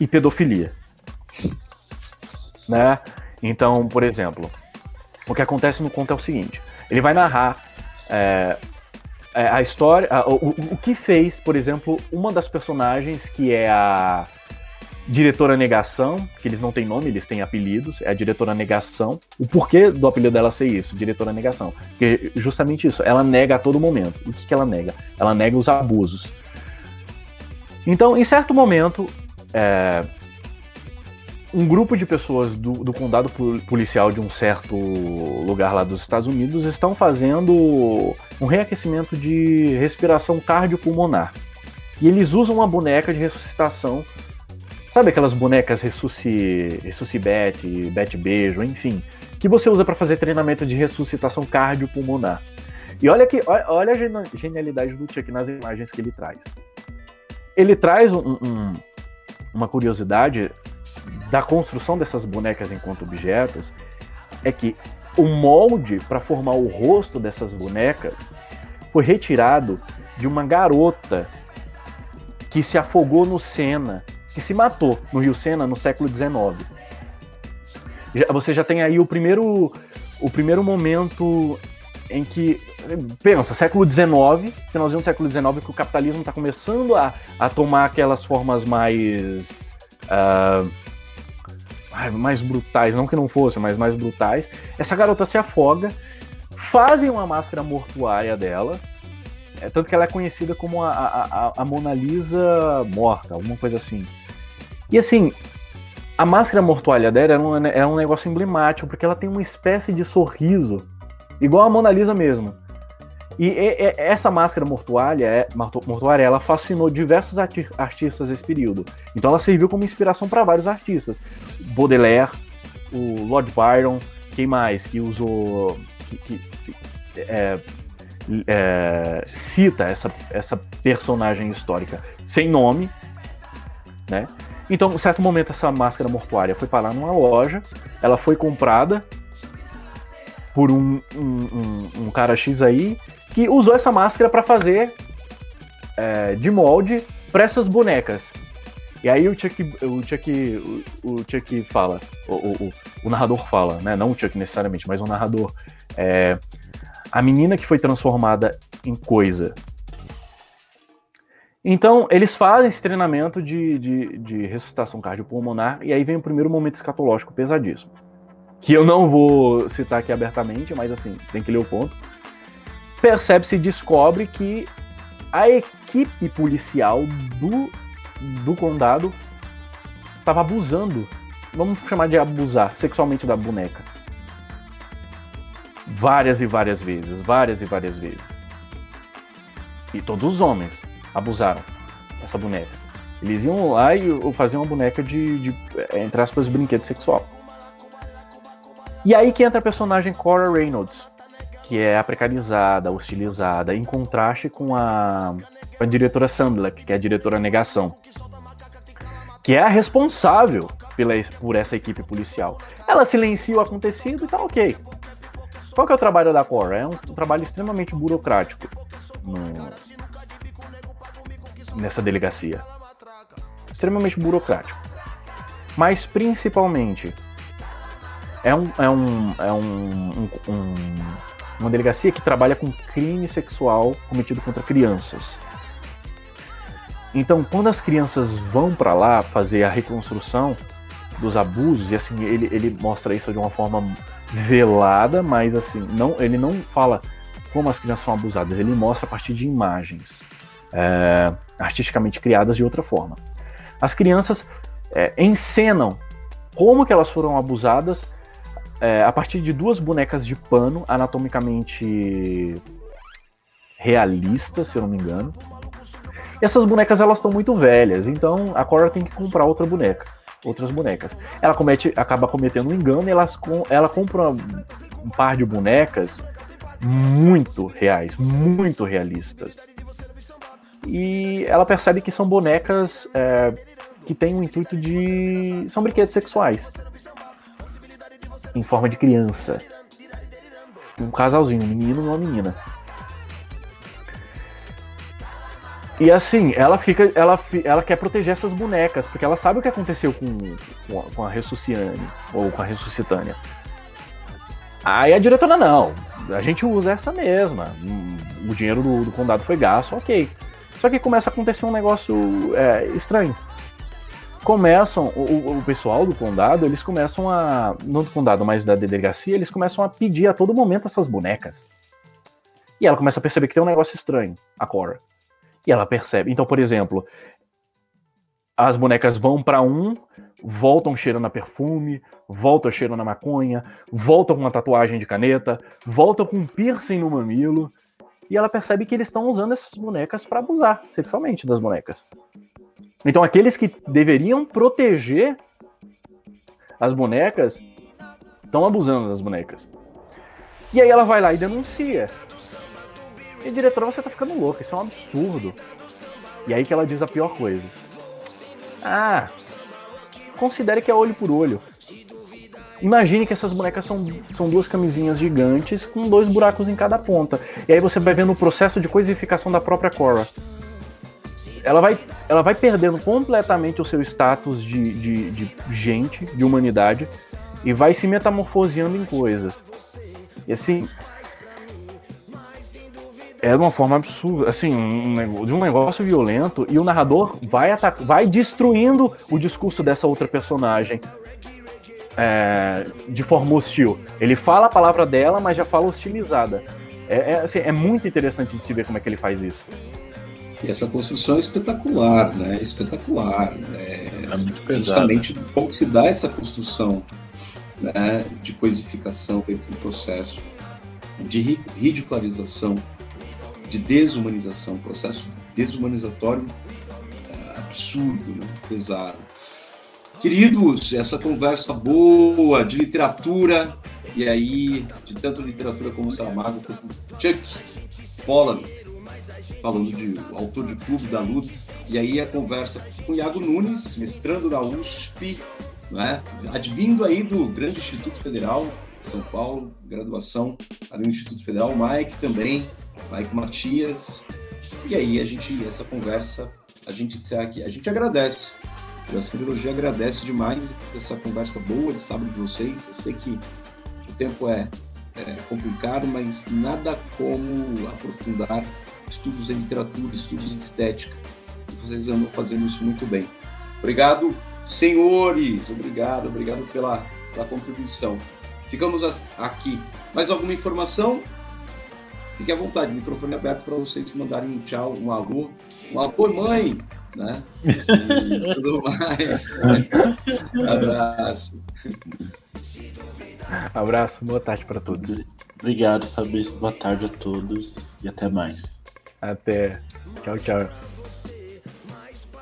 e pedofilia. Né? Então, por exemplo, o que acontece no conto é o seguinte: ele vai narrar é, é a história, o, o, o, que fez, por exemplo, uma das personagens que é a diretora Negação, que eles não têm nome, eles têm apelidos, é a diretora Negação. O porquê do apelido dela ser isso, diretora Negação? Porque justamente isso, ela nega a todo momento. O que, que ela nega? Ela nega os abusos. Então, em certo momento, é, um grupo de pessoas do, do, condado policial de um certo lugar lá dos Estados Unidos estão fazendo um reaquecimento de respiração cardiopulmonar. E eles usam uma boneca de ressuscitação. Sabe aquelas bonecas Ressusci, Ressuscibet, Bet Beijo, enfim, que você usa para fazer treinamento de ressuscitação cardiopulmonar. E olha que olha a genialidade do Chuck nas imagens que ele traz. Ele traz um, um uma curiosidade da construção dessas bonecas enquanto objetos é que o molde para formar o rosto dessas bonecas foi retirado de uma garota que se afogou no Sena, que se matou no Rio Sena no século XIX. Você já tem aí o primeiro, o primeiro momento em que, pensa, século XIX, finalzinho do século XIX, que o capitalismo está começando a, a tomar aquelas formas mais. Uh, mais brutais, não que não fosse, mas mais brutais. Essa garota se afoga, fazem uma máscara mortuária dela, é, tanto que ela é conhecida como a, a, a Mona Lisa morta, alguma coisa assim. E assim, a máscara mortuária dela era um, era um negócio emblemático, porque ela tem uma espécie de sorriso Igual a Mona Lisa mesmo. E, e, e essa máscara mortuária, é, mortuária, ela fascinou diversos arti artistas desse período. Então ela serviu como inspiração para vários artistas. Baudelaire, o Lord Byron, quem mais que usou. Que, que, que é, é, cita essa, essa personagem histórica sem nome, né? Então, em certo momento, essa máscara mortuária foi parar numa loja, ela foi comprada por um, um, um, um cara X aí que usou essa máscara para fazer é, de molde para essas bonecas. E aí o Chuck, o Chuck, o, o Chuck fala, o, o, o, narrador fala, né? Não o Chuck necessariamente, mas o narrador. É, a menina que foi transformada em coisa. Então, eles fazem esse treinamento de, de, de ressuscitação cardiopulmonar, e aí vem o primeiro momento escatológico pesadíssimo. Que eu não vou citar aqui abertamente, mas assim, tem que ler o ponto. Percebe-se e descobre que a equipe policial do do condado estava abusando, vamos chamar de abusar sexualmente da boneca. Várias e várias vezes, várias e várias vezes. E todos os homens abusaram dessa boneca. Eles iam lá e faziam uma boneca de, de, entre aspas, brinquedo sexual. E aí que entra a personagem Cora Reynolds, que é a precarizada, hostilizada, em contraste com a a diretora Sandler, que é a diretora Negação, que é a responsável pela, por essa equipe policial. Ela silencia o acontecido e tá ok. Qual que é o trabalho da Cora? É um, um trabalho extremamente burocrático no, nessa delegacia. Extremamente burocrático. Mas principalmente é, um, é, um, é um, um, uma delegacia que trabalha com crime sexual cometido contra crianças. Então, quando as crianças vão para lá fazer a reconstrução dos abusos, e assim, ele, ele mostra isso de uma forma velada, mas assim, não, ele não fala como as crianças são abusadas, ele mostra a partir de imagens é, artisticamente criadas de outra forma. As crianças é, encenam como que elas foram abusadas é, a partir de duas bonecas de pano anatomicamente realistas, se eu não me engano, e essas bonecas elas estão muito velhas, então a Cora tem que comprar outra boneca, outras bonecas. Ela comete, acaba cometendo um engano e ela, ela compra um par de bonecas muito reais, muito realistas. E ela percebe que são bonecas é, que têm o intuito de. são brinquedos sexuais. Em forma de criança. Um casalzinho, um menino e uma menina. E assim, ela fica. Ela, ela quer proteger essas bonecas, porque ela sabe o que aconteceu com, com a Ressusciane, ou com a Ressuscitânia. Aí a diretora, não, a gente usa essa mesma. O dinheiro do, do condado foi gasto, ok. Só que começa a acontecer um negócio é, estranho. Começam, o, o, pessoal do condado, eles começam a. Não do condado, mas da delegacia, eles começam a pedir a todo momento essas bonecas. E ela começa a perceber que tem um negócio estranho, a Cora. E ela percebe. Então, por exemplo, as bonecas vão para um, voltam cheirando a perfume, voltam cheirando a maconha, voltam com uma tatuagem de caneta, voltam com um piercing no mamilo. E ela percebe que eles estão usando essas bonecas para abusar sexualmente das bonecas. Então, aqueles que deveriam proteger as bonecas estão abusando das bonecas. E aí ela vai lá e denuncia. E diretora, você tá ficando louca, isso é um absurdo. E aí que ela diz a pior coisa. Ah, considere que é olho por olho. Imagine que essas bonecas são, são duas camisinhas gigantes com dois buracos em cada ponta. E aí você vai vendo o processo de coisificação da própria Cora. Ela vai, ela vai perdendo completamente o seu status de, de, de gente, de humanidade, e vai se metamorfoseando em coisas. E assim, é de uma forma absurda, assim, um, de um negócio violento, e o narrador vai, vai destruindo o discurso dessa outra personagem é, de forma hostil. Ele fala a palavra dela, mas já fala hostilizada. É, é, assim, é muito interessante de se ver como é que ele faz isso. E essa construção é espetacular, né? Espetacular. Né? É muito pesado. Justamente como se dá essa construção né, de coisificação dentro do processo, de ridicularização de desumanização, um processo desumanizatório é, absurdo, né? pesado. Queridos, essa conversa boa de literatura, e aí, de tanto literatura como Saramago, como Chuck Pollan, falando de autor de Clube da Luta, e aí a conversa com Iago Nunes, mestrando na USP, né? advindo aí do grande Instituto Federal de São Paulo, graduação ali no Instituto Federal, Mike também, Mike Matias, E aí a gente, essa conversa, a gente, a gente agradece. A Filologia agradece demais essa conversa boa de sábado de vocês. Eu sei que o tempo é, é complicado, mas nada como aprofundar estudos em literatura, estudos em estética. Vocês andam fazendo isso muito bem. Obrigado, senhores. Obrigado, obrigado pela, pela contribuição. Ficamos aqui. Mais alguma informação? Fique à vontade, microfone aberto para vocês mandarem um tchau, um alô, um alô, mãe, né? E tudo mais. Abraço. Abraço, boa tarde para todos. Obrigado, Fabrício. Boa tarde a todos e até mais. Até. Tchau, tchau.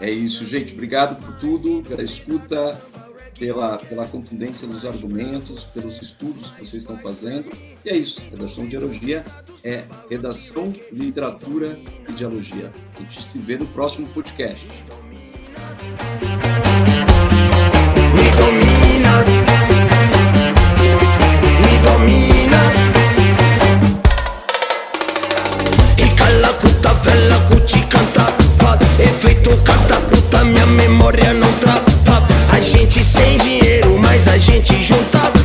É isso, gente. Obrigado por tudo, pela escuta, pela, pela contundência dos argumentos, pelos estudos que vocês estão fazendo. E é isso. Redação de Dialogia é redação, literatura e dialogia. A gente se vê no próximo podcast. Calla cutta bella cuci canta, sem dinheiro, mas a gente junta